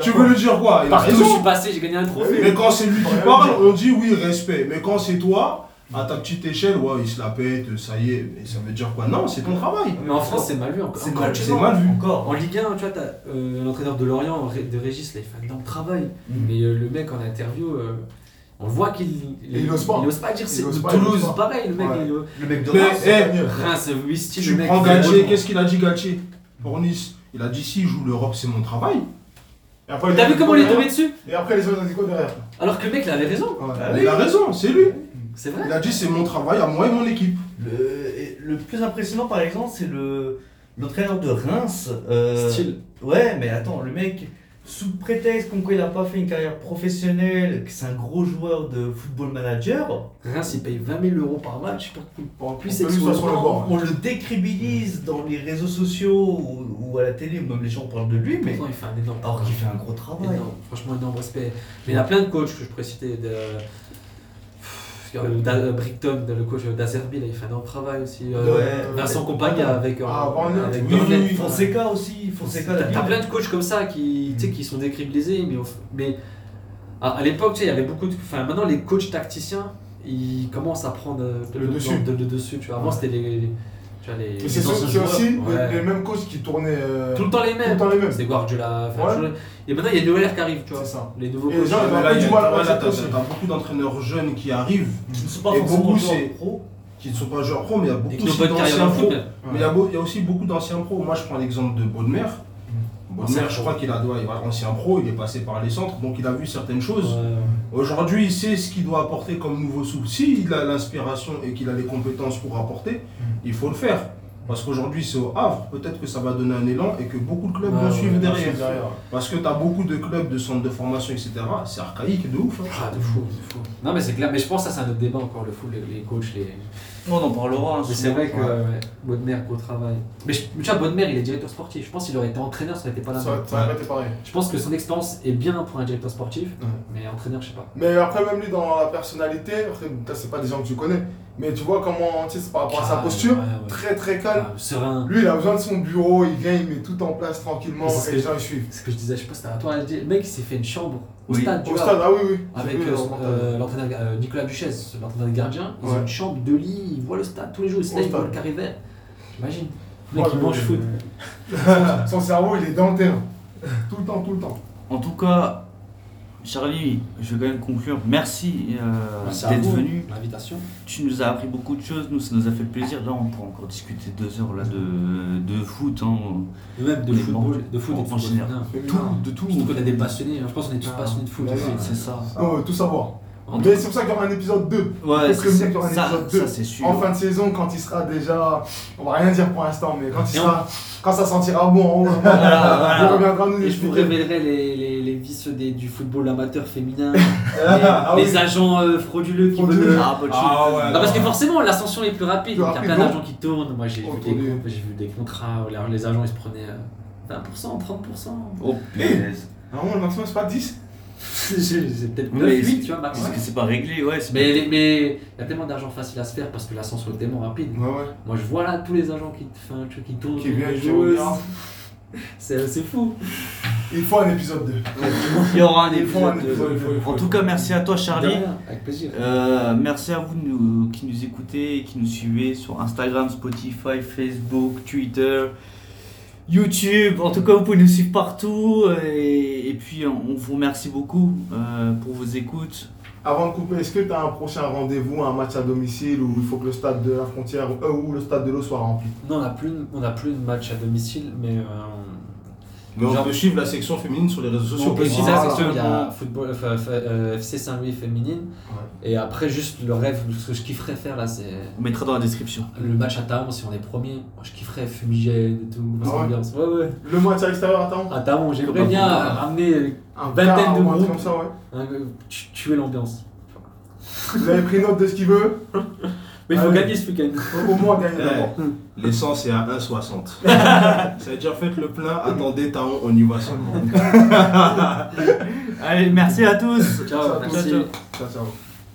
Tu veux lui dire quoi? Partout où je raison. suis passé, j'ai gagné un trophée. Mais quand c'est lui qui parle, on dit oui, respect. Mais quand c'est toi, à ta petite échelle, ouais, il se la pète, ça y est. Mais ça veut dire quoi? Non, c'est ton travail. Mais en France, c'est mal vu encore. C'est mal, vu. Encore. En Ligue 1, tu vois, t'as euh, l'entraîneur de Lorient, de Régis, là, il fait un énorme travail. Mm. Mais euh, le mec en interview, euh, On le voit qu'il il ose pas. Il ose pas dire c'est Toulouse, pas. pareil, le mec. Ouais. il- Le mec de Mais, Reims, eh, Reims, oui, style, Tu le mec. prends Galtier, qu'est-ce qu'il a dit Galtier? Pour Nice, il a dit si je joue l'Europe, c'est mon travail. Et après, T'as vu comment il est tombé dessus? Et après, les autres, ils ont dit quoi derrière? Alors que le mec, il avait raison. Ouais. Ah il a raison, c'est lui. C'est vrai. Il a dit c'est mon travail à moi et mon équipe. Le, le plus impressionnant, par exemple, c'est le l'entraîneur de Reims. euh, Style. Ouais, mais attends, le mec, sous prétexte qu'on il a pas fait une carrière professionnelle, que c'est un gros joueur de football manager, Reims, il paye 20 000 euros par match pour, plus Pour être sur le banc. banc. on le décrédibilise dans les réseaux sociaux ou, ou à la télé, même les gens parlent de lui, mais Pourtant, il fait un énorme alors qu'il fait un gros travail. Énorme, franchement, énorme respect. Mais il y a plein de coachs que je pourrais citer. De... Pff, Da- Brickton, le coach d'Azerbi, il fait un travail aussi. Euh, Ouais. Vincent Compagnie avec, euh, Ah, Barnet, avec oui, oui, oui. Fonseca aussi, Fonseca T'as plein de coachs comme ça qui, qui sont décribilisés, mais, mais à, à l'époque, il y avait beaucoup de. Enfin, maintenant, les coachs tacticiens, ils commencent à prendre euh, Le dessus. de- de- dessus. Tu vois. Avant, Ouais. c'était les, les, c'est c'est aussi Ouais. les, les mêmes coachs qui tournaient. euh, Tout le temps les mêmes. Tout le temps les mêmes. C'était Guardiola. Ouais. Et maintenant, il y a des ères qui arrivent, tu vois. C'est ça. Les nouveaux coachs. un là, il y du a- beaucoup d'entraîneurs jeunes qui arrivent, Qui ne sont pas Et forcément c'est- pro. qui ne sont pas joueurs pro, mais il y a beaucoup d'anciens pros. foot. Mais il y, a beau- il y a aussi beaucoup d'anciens pros. Moi, je prends l'exemple de Baudemer. Baudemer, je crois qu'il a doit, il va ancien pro, il est passé par les centres, donc il a vu certaines choses. Ouais. Aujourd'hui, il sait ce qu'il doit apporter comme nouveau souffle. S'il a l'inspiration et qu'il a les compétences pour apporter, il faut le faire. Parce qu'aujourd'hui, c'est au Havre, peut-être que ça va donner un élan et que beaucoup de clubs Ouais, vont ouais, suivre derrière. Parce que tu as beaucoup de clubs de centres de formation, etc. C'est archaïque de ouf. hein. Ah, de fou, de fou. Non, mais c'est clair, mais je pense que ça, c'est un autre débat encore, le foot, les, les coachs, les. On en parlera. hein, Mais c'est vrai que Ouais. ouais, Bodmer, gros travail. Mais je- tu vois, Bodmer, il est directeur sportif. Je pense qu'il aurait été entraîneur, ça aurait été pas la Ça même. ça aurait été pareil. Je pense que son expérience est bien pour un directeur sportif, Ouais. mais entraîneur, je sais pas. Mais après, même lui, dans la personnalité, c'est pas des gens que tu connais, mais tu vois comment, tu sais, c'est par rapport à sa posture, ouais, ouais. très très calme. Serein. Lui, il a besoin de son bureau, il vient, il met tout en place tranquillement et les ce gens ils suivent. C'est ce que je disais, je sais pas si c'était à toi. Le mec, il s'est fait une chambre au Oui. stade, tu Au vois. stade, ah oui, oui. Avec euh, euh, l'entraîneur euh, Nicolas Duchesse, l'entraîneur des gardiens. Ils ont Ouais. une chambre, deux lits, ils voient le stade tous les jours, ils se ils voient le carré vert. J'imagine. Le mec, Ouais, il mange foot. Son cerveau, il est dans le terrain. Tout le temps, tout le temps. En tout cas, Charlie, je vais quand même conclure. Merci, euh, Merci d'être venu. L'invitation. Tu nous as appris beaucoup de choses, nous ça nous a fait plaisir. Là on pourra encore discuter deux heures là, de, de foot. Hein. Et même de football, de foot en général. Tout, de tout. Surtout qu'on a des passionnés, hein. je pense qu'on est tous Ah, passionnés de foot. bah C'est ça. On veut tout savoir. Mais c'est pour ça qu'il y aura un épisode 2. Ouais, qu'il y aura un ça, épisode ça, 2. c'est sûr. En fin de saison, quand il sera déjà. On va rien dire pour l'instant, mais quand il Et sera. Quand ça sentira bon en haut, voilà. reviendra nous Et je vous révélerai les, les vices des, du football amateur féminin, Ah les, oui. les agents euh, frauduleux qui veulent. Ah, bah, tu- Ah ouais. Non, parce que forcément, l'ascension est plus rapide, Plus donc il y a plein d'argent qui tournent. Moi, j'ai vu, Autour des du- comptes- j'ai vu des contrats où les, agents ils se prenaient euh, 20%, 30%. Oh, punaise. Normalement, le maximum, c'est pas 10. J'ai j'ai peut-être Mais 9, c'est- 8, tu vois, Parce maximum. que c'est pas réglé, ouais. c'est- Mais mais il y a tellement d'argent facile à se faire parce que l'ascension est tellement rapide. Ouais, ouais. Moi, je vois là tous les agents qui, qui tournent, Qui viennent. C'est c'est fou. Il faut un épisode 2. Il y aura un épisode. épisode, il faut, il faut, En il tout cas, merci à toi, Charlie. Avec plaisir. Euh, merci à vous nous- qui nous écoutez et qui nous suivez sur Instagram, Spotify, Facebook, Twitter, YouTube. En tout cas, vous pouvez nous suivre partout. Et, et puis, on vous remercie beaucoup euh, pour vos écoutes. Avant de couper, est-ce que tu as un prochain rendez-vous, un match à domicile où il faut que le stade de la frontière euh, ou le stade de l'eau soit rempli? Non, on n'a plus, on a plus de match à domicile, mais euh, Mais on peut suivre la section féminine sur les réseaux sociaux. on peut voilà. la section, il y a football, enfin, fa- euh, FC Saint-Louis féminine. Et après, juste le rêve, ce que je kifferais faire là, c'est On mettra dans la description. le match à Taon, si on est premier. Moi, je kifferais fumigène et tout. Ah ouais. Ouais, ouais. Le match à l'extérieur, attends À Taon, j'aimerais Comme bien ramener, Un Vingtaine de groupes. comme ça, ouais. hein, tu- tuer l'ambiance. Vous avez pris note de ce qu'il veut Mais il faut Allez. gagner ce week-end. Au moins gagner Ouais. d'abord. L'essence est à 1,60. Ça veut dire faites le plein, attendez, taon, on y va seulement. Allez, merci à tous. Ciao, ciao, ciao.